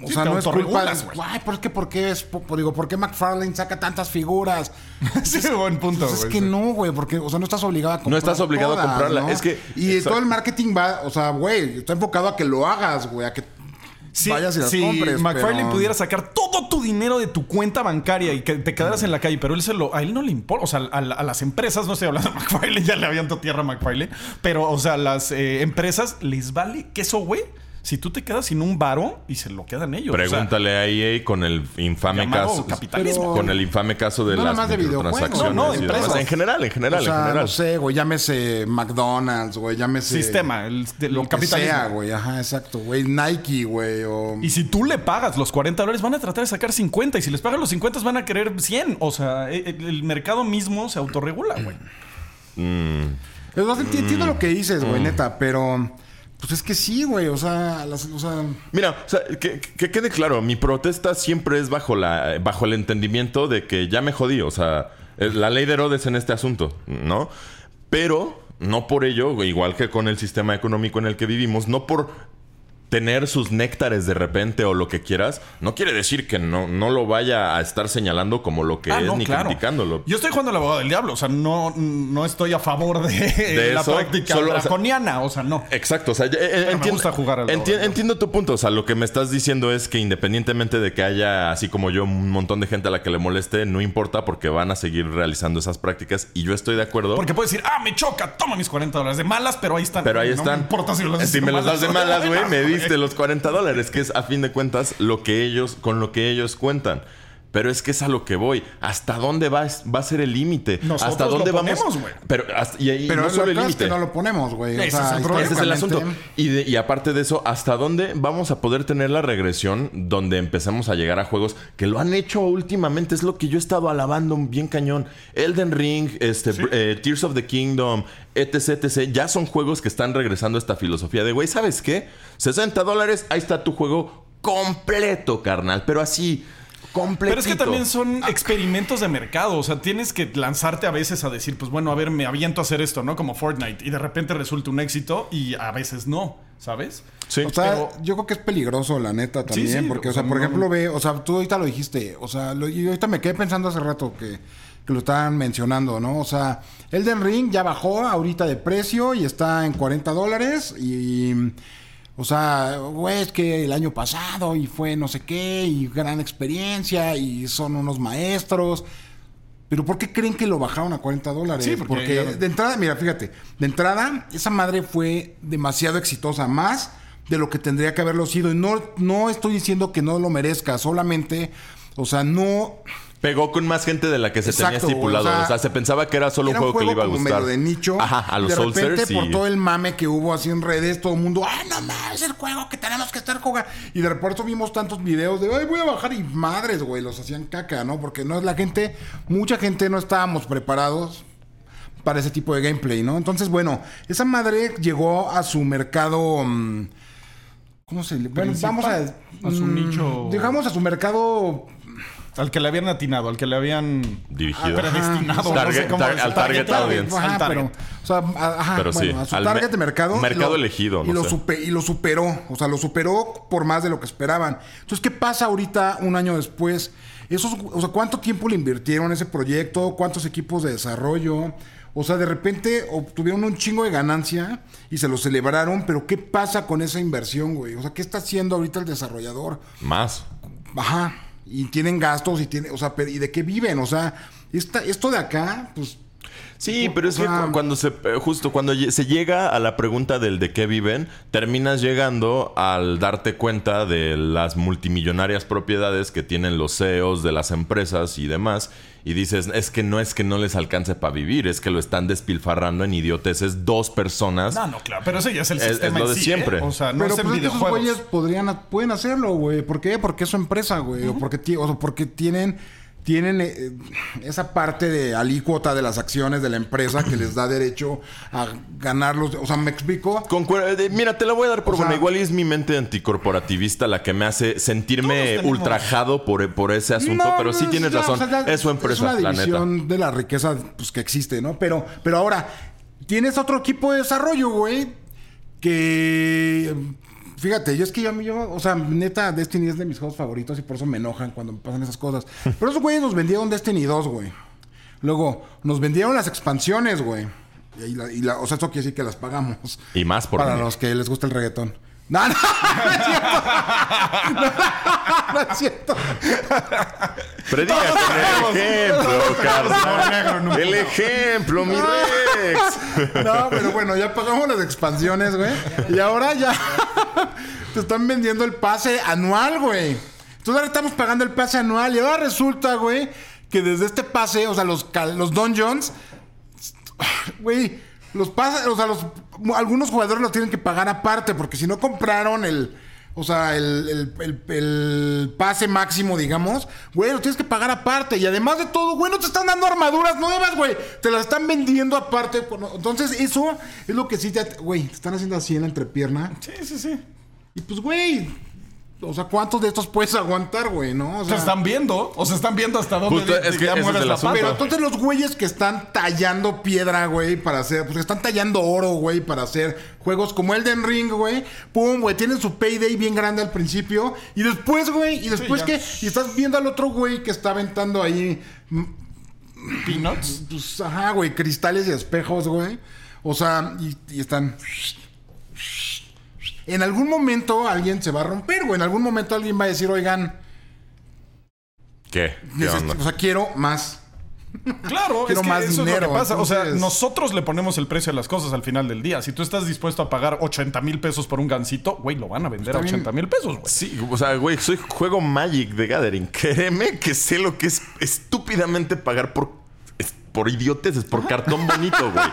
o Sí, sea, no es culpa de, güey. ay, ¿por qué, por qué es, digo, por qué McFarlane saca tantas figuras? Sí, buen punto, Pues es güey, que sí. no, güey, porque, o sea, no estás obligado a comprar. estás obligado a comprarla, es que- Y Exacto. todo el marketing va, o sea, güey, está enfocado a que lo hagas, güey, a que Si, vayas y las si compres. McFarlane pero- pudiera sacar todo tu dinero de tu cuenta bancaria y que te quedaras en la calle, pero él se lo, a él no le importa. O sea, a, a las empresas, no estoy hablando de McFarlane, ya le aviento tierra a McFarlane, pero, o sea, las eh, empresas les vale queso, güey. Si tú te quedas sin un varo y se lo quedan ellos. o sea, Pregúntale a EA con el infame caso. capitalismo. Con el infame caso de No las de microtransacciones No, no, empresas. En general, en general, o sea, en general. no sé, güey, llámese McDonald's, güey, llámese... sistema, el, de- Lo el que capitalismo. sea, güey, ajá, exacto, güey. Nike, güey, o... Y si tú le pagas los 40 dólares, van a tratar de sacar 50. Y si les pagas los 50, van a querer 100. O sea, e- e- el, mercado mismo se autorregula, güey. Es más, enti- Entiendo lo que dices, güey, neta, pero... Pues es que sí, güey, o sea, las- o sea... Mira, o sea, que, que quede claro, mi protesta siempre es bajo, la, bajo el entendimiento de que ya me jodí. O sea, la ley de Herodes en este asunto, ¿no? Pero no por ello, igual que con el sistema económico en el que vivimos, no por tener sus néctares de repente o lo que quieras, no quiere decir que no, no lo vaya a estar señalando como lo que Ah, es no, ni claro. criticándolo. Yo estoy jugando al abogado del diablo. O sea, no, no estoy a favor de, la eso, práctica solo, o sea, draconiana. O sea, no. Exacto, o sea, eh, me entiendo, gusta jugar al enti- entiendo tu punto, o sea, lo que me estás diciendo es que independientemente de que haya, así como yo, un montón de gente a la que le moleste, no importa porque van a seguir realizando esas prácticas y yo estoy de acuerdo. Porque puedes decir, ah, me choca, toma mis 40 dólares de malas, pero ahí están. pero ahí No están. me importa si, los si me los das de malas, güey, me diste güey. los 40 dólares, que es a fin de cuentas lo que ellos, con lo que ellos cuentan. Pero es que es a lo que voy. ¿Hasta dónde va, va a ser el límite? ¿Hasta dónde lo vamos? ponemos, güey. Pero hasta, y, ahí Pero no es solo lo el que es límite. que no lo ponemos, güey. O Ese sea, es el problema. Ese es el asunto. históricamente- Y, de- y aparte de eso, ¿hasta dónde vamos a poder tener la regresión donde empezamos a llegar a juegos que lo han hecho últimamente? Es lo que yo he estado alabando bien cañón. Elden Ring, este, eh, Tears of the Kingdom, etc, etc. Ya son juegos que están regresando a esta filosofía de, güey, ¿sabes qué? 60 dólares, ahí está tu juego completo, carnal. Pero así, completo. Pero es que también son experimentos de mercado. O sea, tienes que lanzarte a veces a decir, pues bueno, a ver, me aviento a hacer esto, ¿no? Como Fortnite. Y de repente resulta un éxito y a veces no, ¿sabes? Sí. O sea, Pero- yo creo que es peligroso, la neta, también. sí, porque, o o sea, sea, por no- ejemplo, ve, o sea, tú ahorita lo dijiste, o sea, lo- y ahorita me quedé pensando hace rato que, que lo estaban mencionando, ¿no? O sea, Elden Ring ya bajó ahorita de precio y está en 40 dólares y... O sea, güey, es que el año pasado y fue no sé qué y gran experiencia y son unos maestros. Pero ¿por qué creen que lo bajaron a 40 dólares? Sí, porque porque no- de entrada, mira, fíjate, de entrada, esa madre fue demasiado exitosa, más de lo que tendría que haberlo sido. Y no, no estoy diciendo que no lo merezca, solamente, o sea, no. Pegó con más gente de la que se Exacto, tenía estipulado. o O sea, se pensaba que era solo era un juego, que le iba a como gustar. medio de nicho. Ajá, a los de repente, y... por todo el mame que hubo así en redes, todo el mundo, ¡ah, no mames! Es el juego que tenemos que estar jugando. Y de repente vimos tantos videos de, ¡ay, voy a bajar! Y madres, güey, los hacían caca, ¿no? Porque no es la gente, mucha gente no estábamos preparados para ese tipo de gameplay, ¿no? Entonces, bueno, esa madre llegó a su mercado. mm, ¿Cómo se le.? Bueno, vamos a. a su mm, nicho. Digamos a su mercado. Al que le habían atinado, al que le habían Dirigido. predestinado. Target- no sé cómo tar- al target Target audience. Ajá, Al target. pero, o sea, a- ajá, Pero sí, a su al target de mercado. mercado y lo- elegido, Y, no lo sé. supe- y lo superó. O sea, lo superó por más de lo que esperaban. Entonces, ¿qué pasa ahorita, un año después? Esos, o sea, ¿cuánto tiempo le invirtieron a ese proyecto? ¿Cuántos equipos de desarrollo? O sea, de repente obtuvieron un chingo de ganancia y se lo celebraron, pero ¿qué pasa con esa inversión, güey? O sea, ¿qué está haciendo ahorita el desarrollador? Más. Ajá. Y tienen gastos y tienen, o sea, ¿y de qué viven? O sea, esta, esto de acá, pues Sí, pero es que cuando se eh, justo cuando se llega a la pregunta del de qué viven, terminas llegando al darte cuenta de las multimillonarias propiedades que tienen los CEOs de las empresas y demás y dices, es que no es que no les alcance para vivir, es que lo están despilfarrando en idioteces dos personas. No, no, claro. Pero ese ya es el Es- es sistema lo en de sí, siempre. ¿eh? O sea, no pero es pues esos güeyes podrían, pueden hacerlo, güey. ¿Por qué? Porque es su empresa, güey. O porque tienen, tienen eh, esa parte de alícuota de las acciones de la empresa que les da derecho a ganarlos. O sea, ¿me explico? Concuer- de- mira, te la voy a dar por O sea- buena. Igual es mi mente anticorporativista la que me hace sentirme ultrajado por, por ese asunto, No, pero sí tienes no, razón. o sea, es su empresa, Es una la neta. división de la riqueza pues, que existe, ¿no? Pero, pero ahora, tienes otro equipo de desarrollo, güey, que... Fíjate, yo es que yo, yo, o sea, neta, Destiny es de mis juegos favoritos y por eso me enojan cuando me pasan esas cosas. Pero esos güeyes nos vendieron Destiny 2, güey. Luego, nos vendieron las expansiones, güey. Y, la- y la- o sea, eso quiere decir que las pagamos. Y más por Para los que les gusta el reggaetón. No, no, no es cierto. No, no es cierto. Predica con el ejemplo, carnal. El ejemplo, mi Rex. No, pero bueno, ya pagamos las expansiones, güey. Y ahora ya te están vendiendo el pase anual, güey. Entonces ahora estamos pagando el pase anual y ahora resulta, güey, que desde este pase, o sea, los, cal- los dungeons, güey, los pases, o sea, los, algunos jugadores los tienen que pagar aparte porque si no compraron el... O sea, el, el- el- el pase máximo, digamos, güey, lo tienes que pagar aparte. Y además de todo, güey, no te están dando armaduras nuevas, güey. Te las están vendiendo aparte. Entonces, eso es lo que sí te... Güey, te están haciendo así en la entrepierna. Sí, sí, sí. Y pues, güey, o sea, ¿cuántos de estos puedes aguantar, güey? ¿No? O Se sea, están viendo. O se están viendo hasta dónde Justo, es que ya mueves la asunto. pata. pero entonces los güeyes que están tallando piedra, güey, para hacer, pues están tallando oro, güey, para hacer juegos como Elden Ring, güey. Pum, güey, tienen su payday bien grande al principio y después, güey, y después ya. que y estás viendo al otro güey que está aventando ahí mm, Peanuts. pues ajá, güey, cristales y espejos, güey. O sea, y, y están en algún momento alguien se va a romper, güey. En algún momento alguien va a decir, oigan, ¿Qué? ¿Qué onda? o sea, quiero más. Claro, Quiero es que más eso dinero, es lo que pasa. O sea, nosotros le ponemos el precio a las cosas al final del día. Si tú estás dispuesto a pagar 80 mil pesos por un gancito, güey, lo van a vender Está a bien. 80 mil pesos, güey. Sí, o sea, güey, soy juego Magic de Gathering. Créeme que sé lo que es estúpidamente pagar por, por idioteces, por cartón bonito, güey.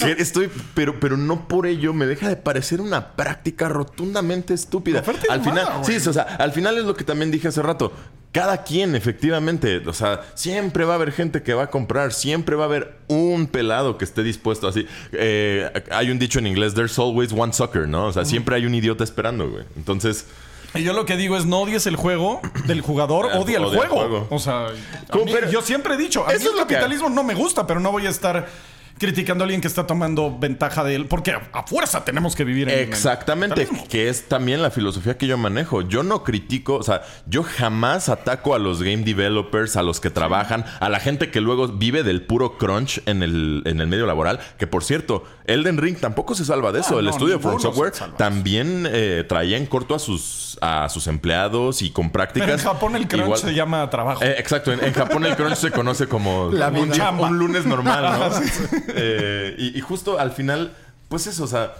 Que Estoy, pero, pero no por ello me deja de parecer una práctica rotundamente estúpida. La Al final, mala, sí, o sea, al final es lo que también dije hace rato. Cada quien, efectivamente, o sea, siempre va a haber gente que va a comprar, siempre va a haber un pelado que esté dispuesto así. Eh, hay un dicho en inglés, there's always one sucker, ¿no? O sea, siempre hay un idiota esperando, güey. Entonces, Y yo lo que digo es no odies el juego del jugador, Ah, odia el odia el juego. juego. O sea, yo siempre he dicho, a mí el que- capitalismo no me gusta, pero no voy a estar criticando a alguien que está tomando ventaja de él, porque a, a fuerza tenemos que vivir en Exactamente, que es también la filosofía que yo manejo. Yo no critico, o sea, yo jamás ataco a los game developers, a los que trabajan, a la gente que luego vive del puro crunch en el, en el medio laboral. Que por cierto, Elden Ring tampoco se salva de eso. Ah, el no, estudio de From Software de también eh, traía en corto a sus, a sus empleados y con prácticas. Pero en Japón el crunch igual- se llama trabajo. Eh, exacto, en, en Japón el crunch se conoce como La un, vida. día- un lunes normal, ¿no? Eh, y, y justo al final, pues eso, o sea,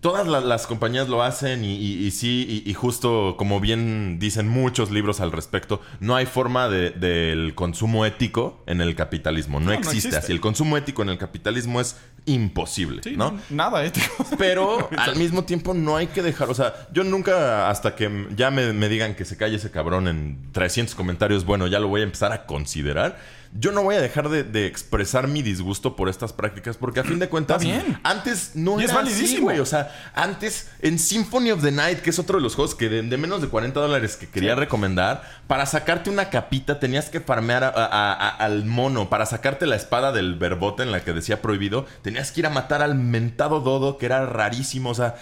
todas la- las compañías lo hacen y, y- y sí, y, justo como bien dicen muchos libros al respecto, no hay forma de- del consumo ético en el capitalismo, no, no existe. existe. Así el consumo ético en el capitalismo es imposible, Sí, ¿no? nada ético. Pero al mismo tiempo no hay que dejar, o sea, yo nunca hasta que ya me, me digan que se calle ese cabrón en 300 comentarios, bueno, ya lo voy a empezar a considerar. Yo no voy a dejar de, de expresar mi disgusto por estas prácticas porque a fin de cuentas bien. antes no Y es era así, validísimo. güey, o sea, antes en Symphony of the Night, que es otro de los juegos que de, de menos de 40 dólares que quería recomendar, para sacarte una capita tenías que farmear a- a- a- al mono, para sacarte la espada del verbote en la que decía prohibido, tenías que ir a matar al mentado dodo que era rarísimo, o sea,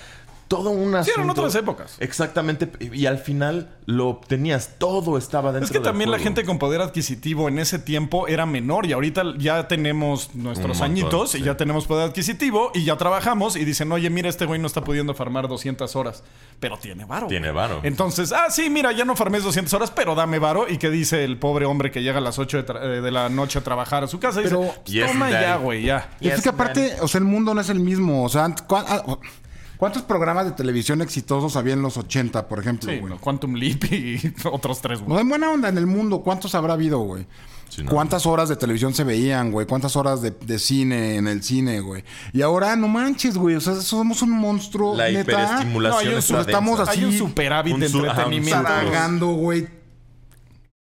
todo un asunto. Sí, eran otras épocas. Exactamente, y al final lo obtenías, todo estaba dentro Es que del también la gente con poder adquisitivo en ese tiempo era menor y ahorita ya tenemos nuestros montón, añitos sí. y ya tenemos poder adquisitivo y ya trabajamos y dicen, oye, mira, este güey no está pudiendo farmar 200 horas, pero tiene varo. Tiene güey". varo. Entonces, ah, sí, mira, ya no farmes 200 horas, pero dame varo. ¿Y qué dice el pobre hombre que llega a las 8 de, tra- eh, de la noche a trabajar a su casa? Y Pero- dice, pues, Yes, toma ya, güey, ya. Y es que aparte, o sea, el mundo no es el mismo. O sea, ant- ¿cuá- ah, oh, ¿cuántos programas de televisión exitosos había en los 80, por ejemplo, Sí, güey? no, Quantum Leap y otros tres, No güey. hay buena onda en el mundo. ¿Cuántos habrá habido, güey? Sí, no. ¿Cuántas horas de televisión se veían, güey? ¿Cuántas horas de, de cine en el cine, güey? Y ahora, no manches, güey. O sea, somos un monstruo, La neta. hiperestimulación No, hay un está sur- estamos densa. así- Hay un superávit un de su- entretenimiento. Tragando, güey.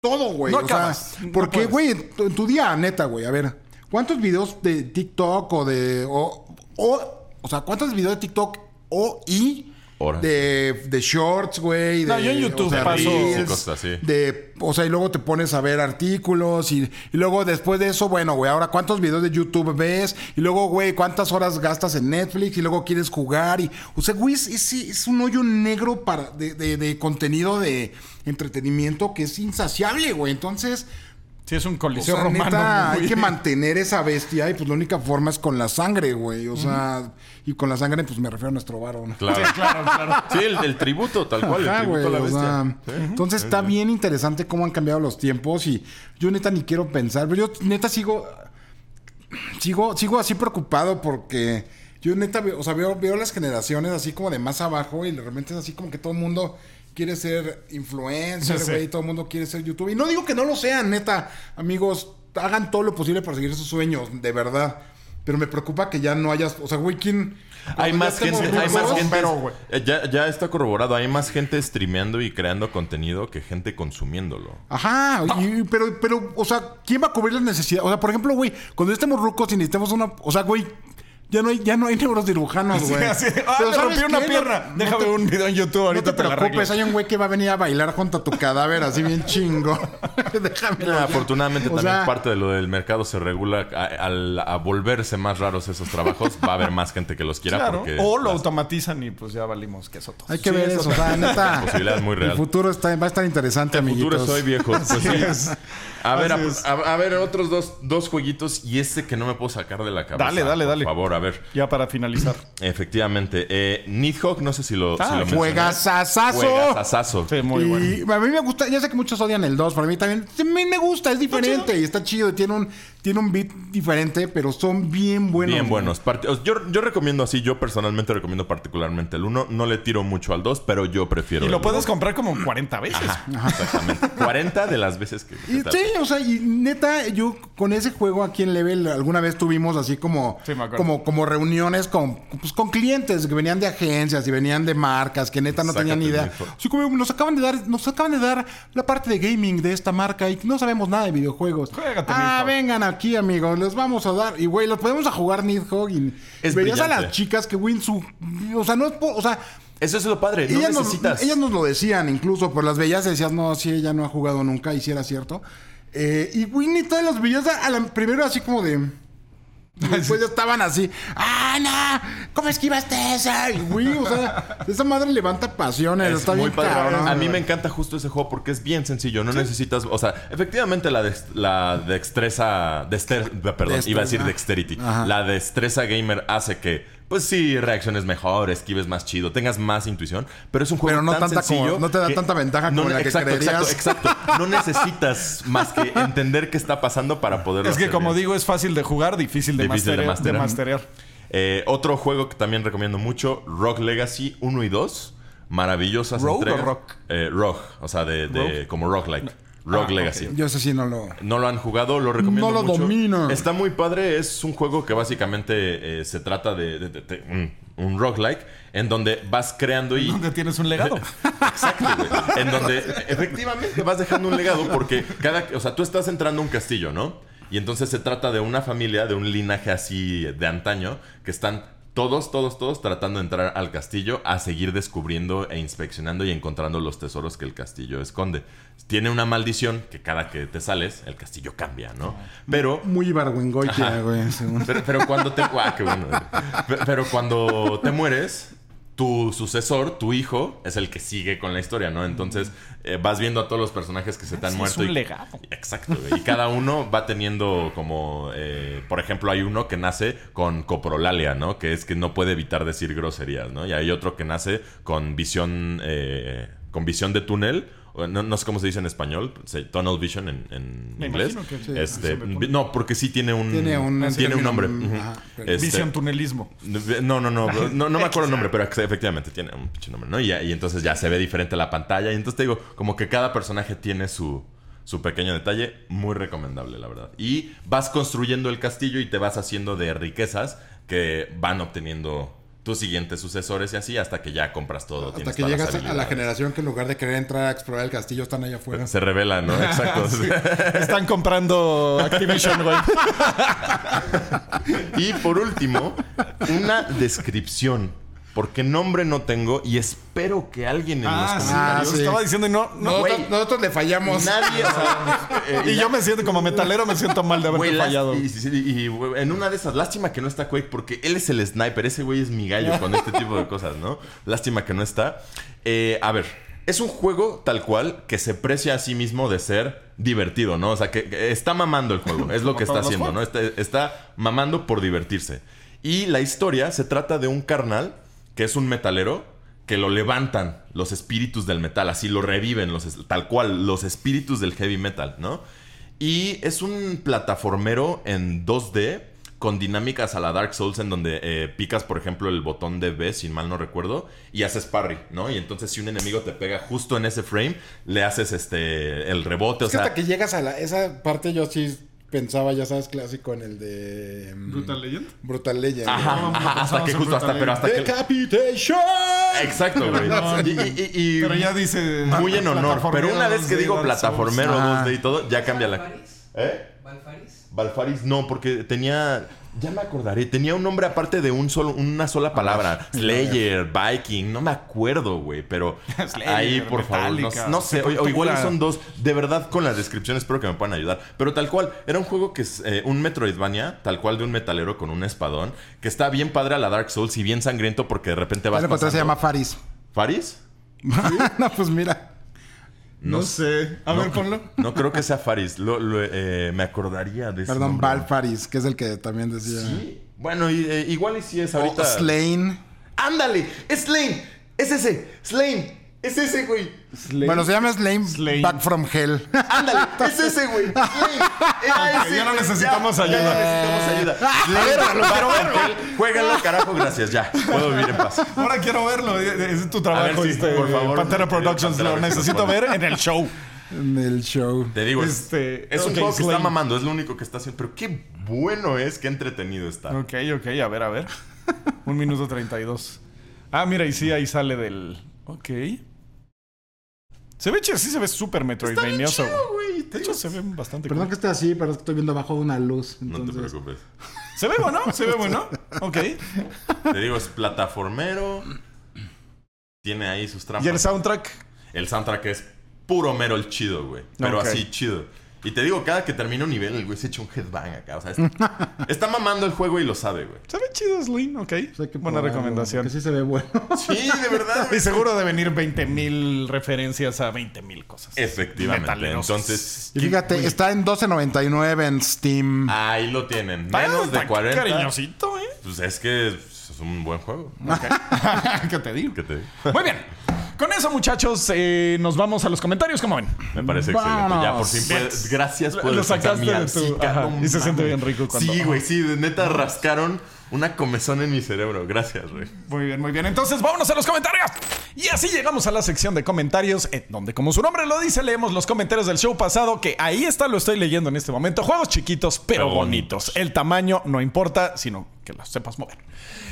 Todo, güey. No o acabas, no porque, güey, en tu- en tu día, neta, güey, a ver, ¿cuántos videos de TikTok o de. O, o, o sea, ¿cuántos videos de TikTok o y. Horas. De, de shorts, güey. No, de- yo en YouTube o sea, paso- reels, Sí, cosas así. De, o sea, y luego te pones a ver artículos y, y luego después de eso, bueno, güey, ahora cuántos videos de YouTube ves y luego, güey, cuántas horas gastas en Netflix y luego quieres jugar y, o sea, güey, es, es- es un hoyo negro para, de, de- de contenido de entretenimiento que es insaciable, güey. Entonces, Sí, es un O coliseo sea, romano. neta, muy- hay que mantener esa bestia y pues la única forma es con la sangre, güey. O sea, y con la sangre pues me refiero a nuestro varón. Claro. Sí, claro, claro. Sí, el, el tributo, tal cual, el tributo güey, a la o bestia. sea, Sí. Entonces está bien interesante cómo han cambiado los tiempos y yo neta ni quiero pensar, pero yo neta sigo sigo sigo así preocupado porque yo neta veo, o sea, veo, veo las generaciones así como de más abajo y de repente es así como que todo el mundo quiere ser influencer, Sí. güey, todo el mundo quiere ser youtuber. Y no digo que no lo sean, neta, amigos, hagan todo lo posible para seguir sus sueños, de verdad. Pero me preocupa que ya no hayas, o sea, güey, ¿quién? Hay más gente, hay más gente. pero, güey. eh, ya, ya está corroborado, hay más gente streameando y creando contenido que gente consumiéndolo. Ajá, y- pero, pero, o sea, ¿quién va a cubrir las necesidades? O sea, por ejemplo, güey, cuando estemos rucos y necesitemos una. O sea, güey, ya no hay, ya no hay neurocirujanos, Sí, güey. ah, Pero me ¿sabes rompí una qué? pierna. No- no Déjame te- un video en YouTube, No ahorita te te, la arreglo. preocupes, hay un güey que va a venir a bailar junto a tu cadáver, así bien chingo. Déjame. Ah, afortunadamente O también sea- parte de lo del mercado se regula a- al a volverse más raros esos trabajos. Va a haber más gente que los quiera Claro. porque O lo las- automatizan y pues ya valimos queso todos. Hay que Sí, ver eso o sea, neta. La posibilidad es muy real. El futuro está, va a estar interesante, El futuro amiguitos. soy viejo. Pues sí. es. A ver, a ver, otros dos, dos jueguitos y este que no me puedo sacar de la cabeza. Dale, dale, dale. Por favor, a ver. Ya para finalizar. Efectivamente. Eh, Nidhogg, no sé si lo, Ah, si lo mencioné. Juegazazazo. Juegazazazo. Sí, muy bueno. y a mí me gusta, ya sé que muchos odian el 2, para mí también, a mí me gusta, es diferente y está chido, tiene un, tiene un beat diferente, pero son bien buenos. Bien buenos. Yo, yo recomiendo así, yo personalmente recomiendo particularmente el 1. No le tiro mucho al 2, pero yo prefiero Y lo el puedes uno. comprar como 40 veces. Exactamente. 40 de las veces que... Y, sí, o sea, y neta, yo con ese juego aquí en Level alguna vez tuvimos así como, Sí, como, como reuniones con, pues, con clientes que venían de agencias y venían de marcas que neta no Sácate tenían ni idea. Así como nos acaban de dar, nos acaban de dar la parte de gaming de esta marca y no sabemos nada de videojuegos. Juégate, ah, vengan aquí, amigos, les vamos a dar. Y güey, los podemos a jugar Nidhogg y Es veías a las chicas que win su. O sea, no es o sea, Eso es lo padre. No ellas, necesitas... nos, ellas nos lo decían incluso, por las veías y decías, no, sí, ella no ha jugado nunca, y si era cierto. Eh, y Winnie todas las a, a la- primero así como de. Después ya estaban así, ¡ah, no! ¿Cómo esquivaste esa? Y güey, o sea, esa madre levanta pasiones, Es está muy bien padre. cabrón. A mí me encanta justo ese juego porque es bien sencillo. No necesitas, o sea, efectivamente la, dex- la destreza, dexter- perdón, Dexter, iba a decir dexterity. Ajá. La destreza gamer hace que, pues sí, reacciones mejor, esquives más chido, tengas más intuición, pero es un juego Pero no tan tanta como- sencillo. no te da tanta ventaja como la que exacto, creerías. exacto, exacto. No necesitas más que entender qué está pasando para poder. Es que como digo, es fácil de jugar, difícil de, Difícil de masterear, de masterear. Eh, otro juego que también recomiendo mucho, Rock Legacy 1 y 2. Maravillosas ¿Rogue entregas. o Rock? Eh, Rogue, o sea, de, de- Rogue. como Rock Like. Rogue Ah, Legacy. Yo ese sí no lo. No lo han jugado, lo recomiendo No lo mucho. domino. Está muy padre, es un juego que básicamente eh, se trata de, de- de- de un, un roguelike en donde vas creando y Donde tienes un legado. Exacto, güey. En donde efectivamente vas dejando un legado porque cada, o sea, tú estás entrando a un castillo, ¿no? Y entonces se trata de una familia, de un linaje así de antaño, que están todos, todos, todos tratando de entrar al castillo a seguir descubriendo e inspeccionando y encontrando los tesoros que el castillo esconde. Tiene una maldición que cada que te sales, el castillo cambia, ¿no? Pero Muy Ibargüengoitia, güey. según. pero, pero cuando te. qué bueno. Pero, pero cuando te mueres, tu sucesor, tu hijo, es el que sigue con la historia, ¿no? Entonces eh, vas viendo a todos los personajes que se te han Sí, es muerto. un y- legado. Exacto. Y cada uno va teniendo como. eh, por ejemplo, hay uno que nace con coprolalia, ¿no? Que es que no puede evitar decir groserías, ¿no? Y hay otro que nace con visión. eh, con visión de túnel. No, no sé cómo se dice en español, se- tunnel vision en, en Me inglés. imagino que sí. Este, no, porque sí tiene un, Tiene un- tiene un nombre. ajá, Este, Visión tunelismo. no, no, no, no, no me acuerdo el nombre, pero efectivamente tiene un pinche nombre, ¿no? Y, y entonces ya se ve diferente la pantalla. Y entonces te digo, como que cada personaje tiene su, su pequeño detalle, muy recomendable, la verdad. Y vas construyendo el castillo y te vas haciendo de riquezas que van obteniendo tus siguientes sucesores y así hasta que ya compras todo. Hasta que llegas a la generación que en lugar de querer entrar a explorar el castillo están allá afuera. Se revela, ¿no? Exacto. Están comprando Activision, güey. Y por último, una descripción. Porque nombre no tengo y espero que alguien en los Ah, sí. comentarios. Yo sí. estaba diciendo y no, no. nosotros, güey. nosotros le fallamos. Nadie. o sea, eh, Y yo me siento como metalero, me siento mal de haberte las- fallado. Y, sí, sí, en una de esas, lástima que no está Quake porque él es el sniper. Ese güey es mi gallo con este tipo de cosas, ¿no? Lástima que no está. Eh, a ver, es un juego tal cual que se precia a sí mismo de ser divertido, ¿no? O sea, que, que está mamando el juego, es lo que está haciendo, ¿no? Está, está mamando por divertirse. Y la historia se trata de un carnal que es un metalero que lo levantan los espíritus del metal, así lo reviven, los, tal cual, los espíritus del heavy metal, ¿no? Y es un plataformero en 2D con dinámicas a la Dark Souls en donde eh, picas, por ejemplo, el botón de B, si mal no recuerdo, y haces parry, ¿no? Y entonces si un enemigo te pega justo en ese frame, le haces este el rebote, Es o que sea... hasta que llegas a la, esa parte yo sí pensaba, ya sabes, clásico en el de... mm, Brutal Legend. Brutal Legend. Ajá, No, ajá, hasta que justo hasta, pero hasta que... Decapitation. Exacto, güey. No, Y, y- y- y Pero ya dice. muy en honor. Pero una vez que 2D, digo plataformero Ajá. 2D y todo, ya cambia la... ¿Valfaris? ¿Eh? ¿Valfaris? Balfaris no, porque tenía. Ya me acordaré. Tenía un nombre aparte de un solo, una sola palabra. Slayer, Viking. No me acuerdo, güey. Pero Slayer, ahí, por favor. No, sé. O, o igual son dos. De verdad, con la descripción espero que me puedan ayudar. Pero tal cual. Era un juego que es eh, un Metroidvania. Tal cual de un metalero con un espadón. Que está bien padre a la Dark Souls y bien sangriento porque de repente vas lo encontré, se pasando- llama Faris. ¿Faris? no, pues mira. No sé. A ver, ponlo. No creo que sea Faris. Lo- lo, eh, me acordaría de ese Perdón, nombre. Val Faris, que es el que también decía. Sí. Bueno, y, eh, igual y si es O ahorita. Slain. ¡Ándale! ¡Es Slane! ¡Es ese! ¡Slane! ¡Es ese, güey! Bueno, se llama Slain, Slain. Back from Hell. ¡Ándale! ¡Es ese, güey! ¡Slane! ¡Era ese, ya no necesitamos Ya, ayuda. Ya no necesitamos ayuda. Slane, quiero verlo. Juégalo, carajo, gracias. Ya. Puedo vivir en paz. Ahora quiero verlo. Es tu trabajo, ver, este, por favor. Pantera Productions. Pantera Lo necesito ver en el show. En el show. Te digo, es- Este, es un ok, juego que está Slane. mamando. Es lo único que está haciendo. Pero qué bueno es, qué entretenido está. Ok, ok, a ver, a ver. Un minuto 32. Ah, mira, y sí, ahí sale del. Ok. Se ve chido, sí se ve súper Está bien Metroidvanioso. De hecho, se ve bastante Perdón cool. que esté así, pero es que estoy viendo abajo una luz. No te Entonces, preocupes. Se ve bueno, se ve bueno. Ok. Te digo, es plataformero. Tiene ahí sus trampas. Y el soundtrack. El soundtrack es puro mero el chido, güey. Pero así chido. Y te digo, cada que termina un nivel, el güey se echa un headbang acá. O sea, está, está mamando el juego y lo sabe, güey. Se ve chido, Slim, ok. pues hay que Buena recomendación. Que sí se ve bueno. Sí, de verdad. Y seguro de venir 20.000 referencias a 20.000 cosas. Efectivamente. Metaleros. Entonces, Y fíjate, está en 12.99 en Steam. ahí lo tienen. Está- Menos de está 40. cariñosito, ¿eh? Pues es que es un buen juego. ¿Qué te digo? ¿Qué te digo? Muy bien. Con eso, muchachos, eh, nos vamos a los comentarios. ¿Cómo ven? Me parece excelente. Ya por fin puedes. Gracias por lo sacaste de tu- ajá, y se siente bien rico cuando- Sí, güey, sí. de Neta rascaron una comezón en mi cerebro. Gracias, güey. Muy bien, muy bien. Entonces, vámonos a los comentarios. Y así llegamos a la sección de comentarios, en donde, como su nombre lo dice, leemos los comentarios del show pasado, que ahí está, lo estoy leyendo en este momento. Juegos chiquitos, pero Pero bonitos. bonitos. El tamaño no importa, sino que los sepas mover.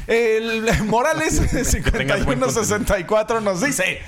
El Morales tengas buen 5164 nos dice: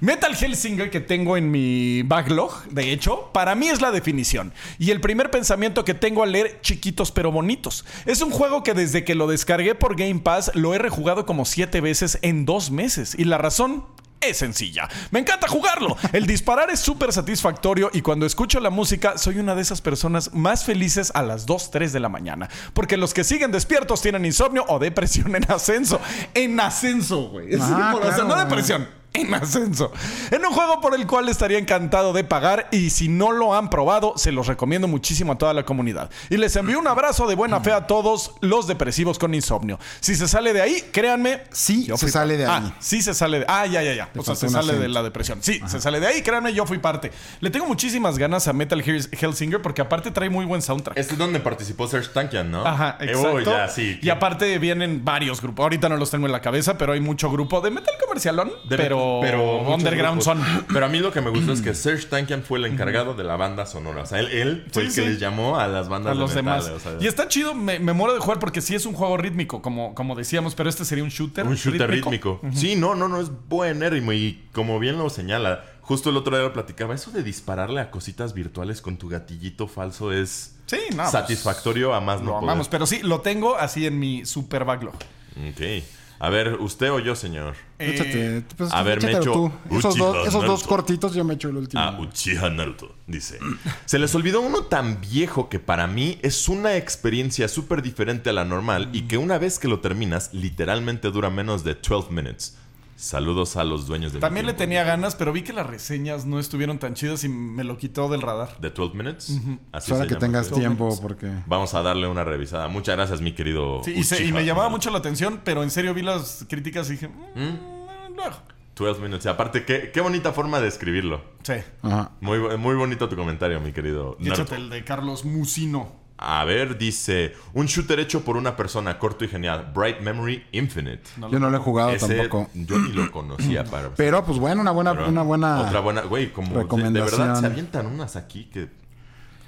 Metal Hellsinger que tengo en mi backlog, de hecho, para mí es la definición. Y el primer pensamiento que tengo al leer Chiquitos pero bonitos. Es un juego que desde que lo descargué por Game Pass lo he rejugado como siete veces en dos meses. Y la razón es sencilla. Me encanta jugarlo. El disparar es súper satisfactorio y cuando escucho la música soy una de esas personas más felices a las 2, 3 de la mañana. Porque los que siguen despiertos tienen insomnio o depresión en ascenso. En ascenso, güey. Ah, o sea, no depresión. En ascenso. En un juego por el cual estaría encantado de pagar y si no lo han probado, se los recomiendo muchísimo a toda la comunidad. Y les envío un abrazo de buena fe a todos los depresivos con insomnio. Si se sale de ahí, créanme. Sí, yo se fui sale de ahí. Ah, sí se sale de Ah, ya, ya, ya. O sea, se sale de la depresión. Sí, se sale de ahí. Créanme, yo fui parte. Le tengo muchísimas ganas a Metal Gear Hellsinger porque aparte trae muy buen soundtrack. Este es donde participó Serge Tankian, ¿no? Ajá, exacto. ya, sí. Y aparte vienen varios grupos. Ahorita no los tengo en la cabeza, pero hay mucho grupo de metal comercialón. De- pero, muchos underground grupos. son. Pero a mí lo que me gustó es que Serge Tankian fue el encargado de la banda sonora. O sea, él, él fue Sí, el que sí. les llamó a las bandas a los metal. demás. o sea, y está chido, me, me muero de jugar porque sí es un juego rítmico, como, como decíamos, pero este sería un shooter. un shooter rítmico. Sí, no, no, no, es buenérrimo. Y como bien lo señala, justo el otro día lo platicaba, eso de dispararle a cositas virtuales con tu gatillito falso es Sí, no. pues, satisfactorio a más no poder. pero sí, lo tengo así en mi super backlog. Ok. A ver, ¿usted o yo, señor? Eh, Échate, pues, a ver, me echo tú. Esos, dos, esos dos cortitos yo me echo el último. Ah, Uchiha Naruto, dice. Se les olvidó uno tan viejo que para mí es una experiencia súper diferente a la normal y que una vez que lo terminas, literalmente dura menos de 12 minutes. Saludos a los dueños de También le tenía ganas, pero vi que las reseñas no estuvieron tan chidas y me lo quitó del radar. ¿De 12 Minutes? Así Para se que llama, tengas tiempo, porque. Vamos a darle una revisada. Muchas gracias, mi querido. Sí, y, se- y Uchiha. me llamaba mucho la atención, pero en serio vi las críticas y dije, "Mm, luego". 12 Minutes. Y aparte, qué, qué bonita forma de escribirlo. Sí. Ajá. Muy, muy bonito tu comentario, mi querido. Échate el de Carlos Musino. A ver, dice: Un shooter hecho por una persona corto y genial. Bright Memory Infinite. Yo no lo he jugado Ese tampoco. yo ni lo conocía para. Pero, pues bueno, una buena, pero una buena. Otra buena. Güey, como. De, verdad se avientan unas aquí que.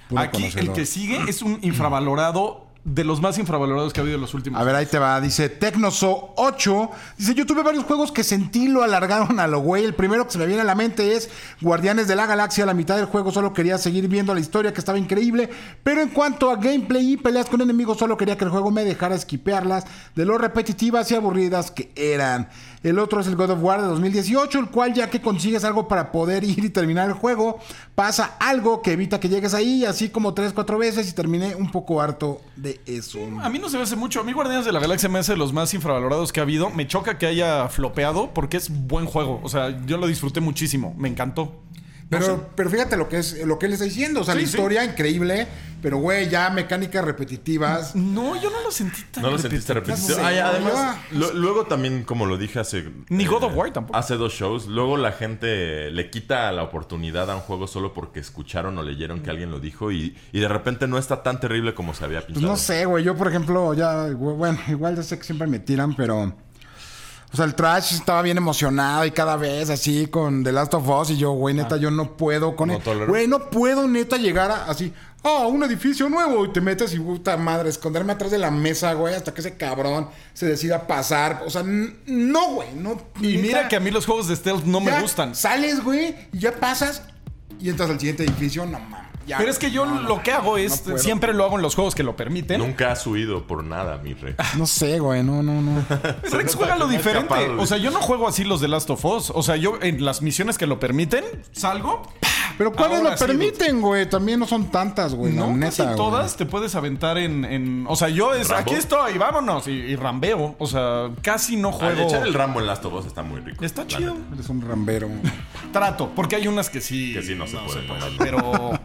puro Aquí el que sigue es un infravalorado, de los más infravalorados que ha habido en los últimos A ver, ahí te va. Dice Tecnoso 8. Dice, yo tuve varios juegos que sentí lo alargaron a lo güey. El primero que se me viene a la mente es Guardianes de la Galaxia. A la mitad del juego solo quería seguir viendo la historia que estaba increíble. Pero en cuanto a gameplay y peleas con enemigos, solo quería que el juego me dejara esquipearlas de lo repetitivas y aburridas que eran. El otro es el God of War de 2018, el cual ya que consigues algo para poder ir y terminar el juego, pasa algo que evita que llegues ahí, así como 3-4 veces y terminé un poco harto de eso. A mí no se me hace mucho. A mí Guardianes de la Galaxia me hace los más infravalorados que ha habido. Me choca que haya flopeado porque es buen juego. O sea, yo lo disfruté muchísimo. Me encantó. Pero, pero fíjate lo que es lo que él está diciendo. O sea, Sí, la sí. historia increíble, pero güey, ya mecánicas repetitivas. No, yo no lo sentí tan No lo sentiste repetitivo. sé, Ay, güey, además, lo- luego también, como lo dije hace. eh, Ni God of War tampoco. Hace dos shows. Luego la gente le quita la oportunidad a un juego solo porque escucharon o leyeron que alguien lo dijo y, y de repente no está tan terrible como se había Pues pintado. no sé, güey. Yo, por ejemplo, ya, bueno, igual ya sé que siempre me tiran, pero. O sea, el trash estaba bien emocionado y cada vez así con The Last of Us y yo, güey, neta, yo no puedo con No él. Güey, no puedo neta llegar a, así, ah, un edificio nuevo y te metes y puta madre, esconderme atrás de la mesa, güey, hasta que ese cabrón se decida pasar. O sea, no, güey, no. Y neta. mira que a mí los juegos de stealth no me gustan. Sales, güey, y ya pasas y entras al siguiente edificio, no mames. Ya, Pero es que yo no, no, lo que hago es, siempre lo hago en los juegos que lo permiten. Nunca has huido por nada, mi rey. No sé, güey, no, no, no. Rex juega lo diferente. O sea, yo no juego así los de Last of Us. O sea, yo en las misiones que lo permiten, salgo. Pero ¿cuáles lo permiten, güey? También no son tantas, güey. No, casi neta, güey. todas te puedes aventar en, en- O sea, yo es. ¿Rambo? Aquí estoy, vámonos. Y, y rambeo. O sea, casi no Al juego. echar el Rambo en Last of Us está muy rico. Está chido. neta. Eres un rambero. Trato, porque hay unas que sí. Que sí no se pueden, ¿no? Pero.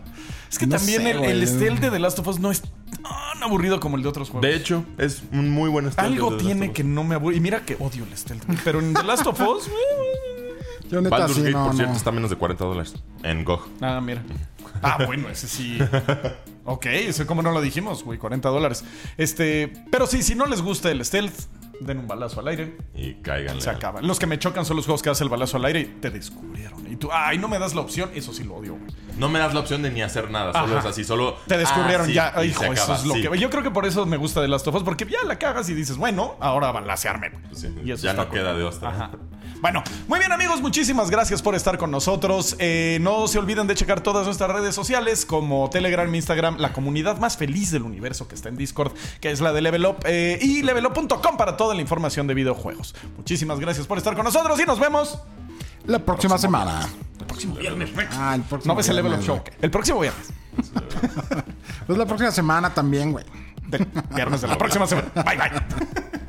Es que No también sé, el, el stealth de The Last of Us no es tan aburrido como el de otros juegos. De hecho, es un muy buen estilo. Algo tiene que no me aburre. Y mira que odio el stealth. Pero en The Last of Us. Yo neta Baldur's sí, Gate, no, por cierto, está a menos de 40 dólares en GOG. Ah, mira. Ah, bueno, ese sí. Ok, ese como no lo dijimos, güey, 40 dólares. Este, pero sí, si no les gusta el stealth, den un balazo al aire. Y caigan. Se acaba. Los que me chocan son los juegos que das el balazo al aire y te descubrieron. Y tú, ay, no me das la opción, eso sí lo odio, güey. No me das la opción de ni hacer nada, solo Ajá. es así, solo. Te descubrieron Ah, sí, ya, hijo, eso acaba, es lo sí. que. Yo creo que por eso me gusta de Last of Us, porque ya la cagas y dices, bueno, ahora balasearme. güey. Sí, Y eso ya no cool. queda de otra. Ajá. Bueno, muy bien amigos, muchísimas gracias por estar con nosotros. Eh, no se olviden de checar todas nuestras redes sociales como Telegram, Instagram, la comunidad más feliz del universo que está en Discord, que es la de Level Up, eh, y levelup.com para toda la información de videojuegos. Muchísimas gracias por estar con nosotros y nos vemos La próxima semana. el próximo viernes. Rex. Ah, el próximo No ves el Level Up Show. El próximo viernes. Pues la próxima semana también, güey. Viernes de la próxima semana. Bye bye.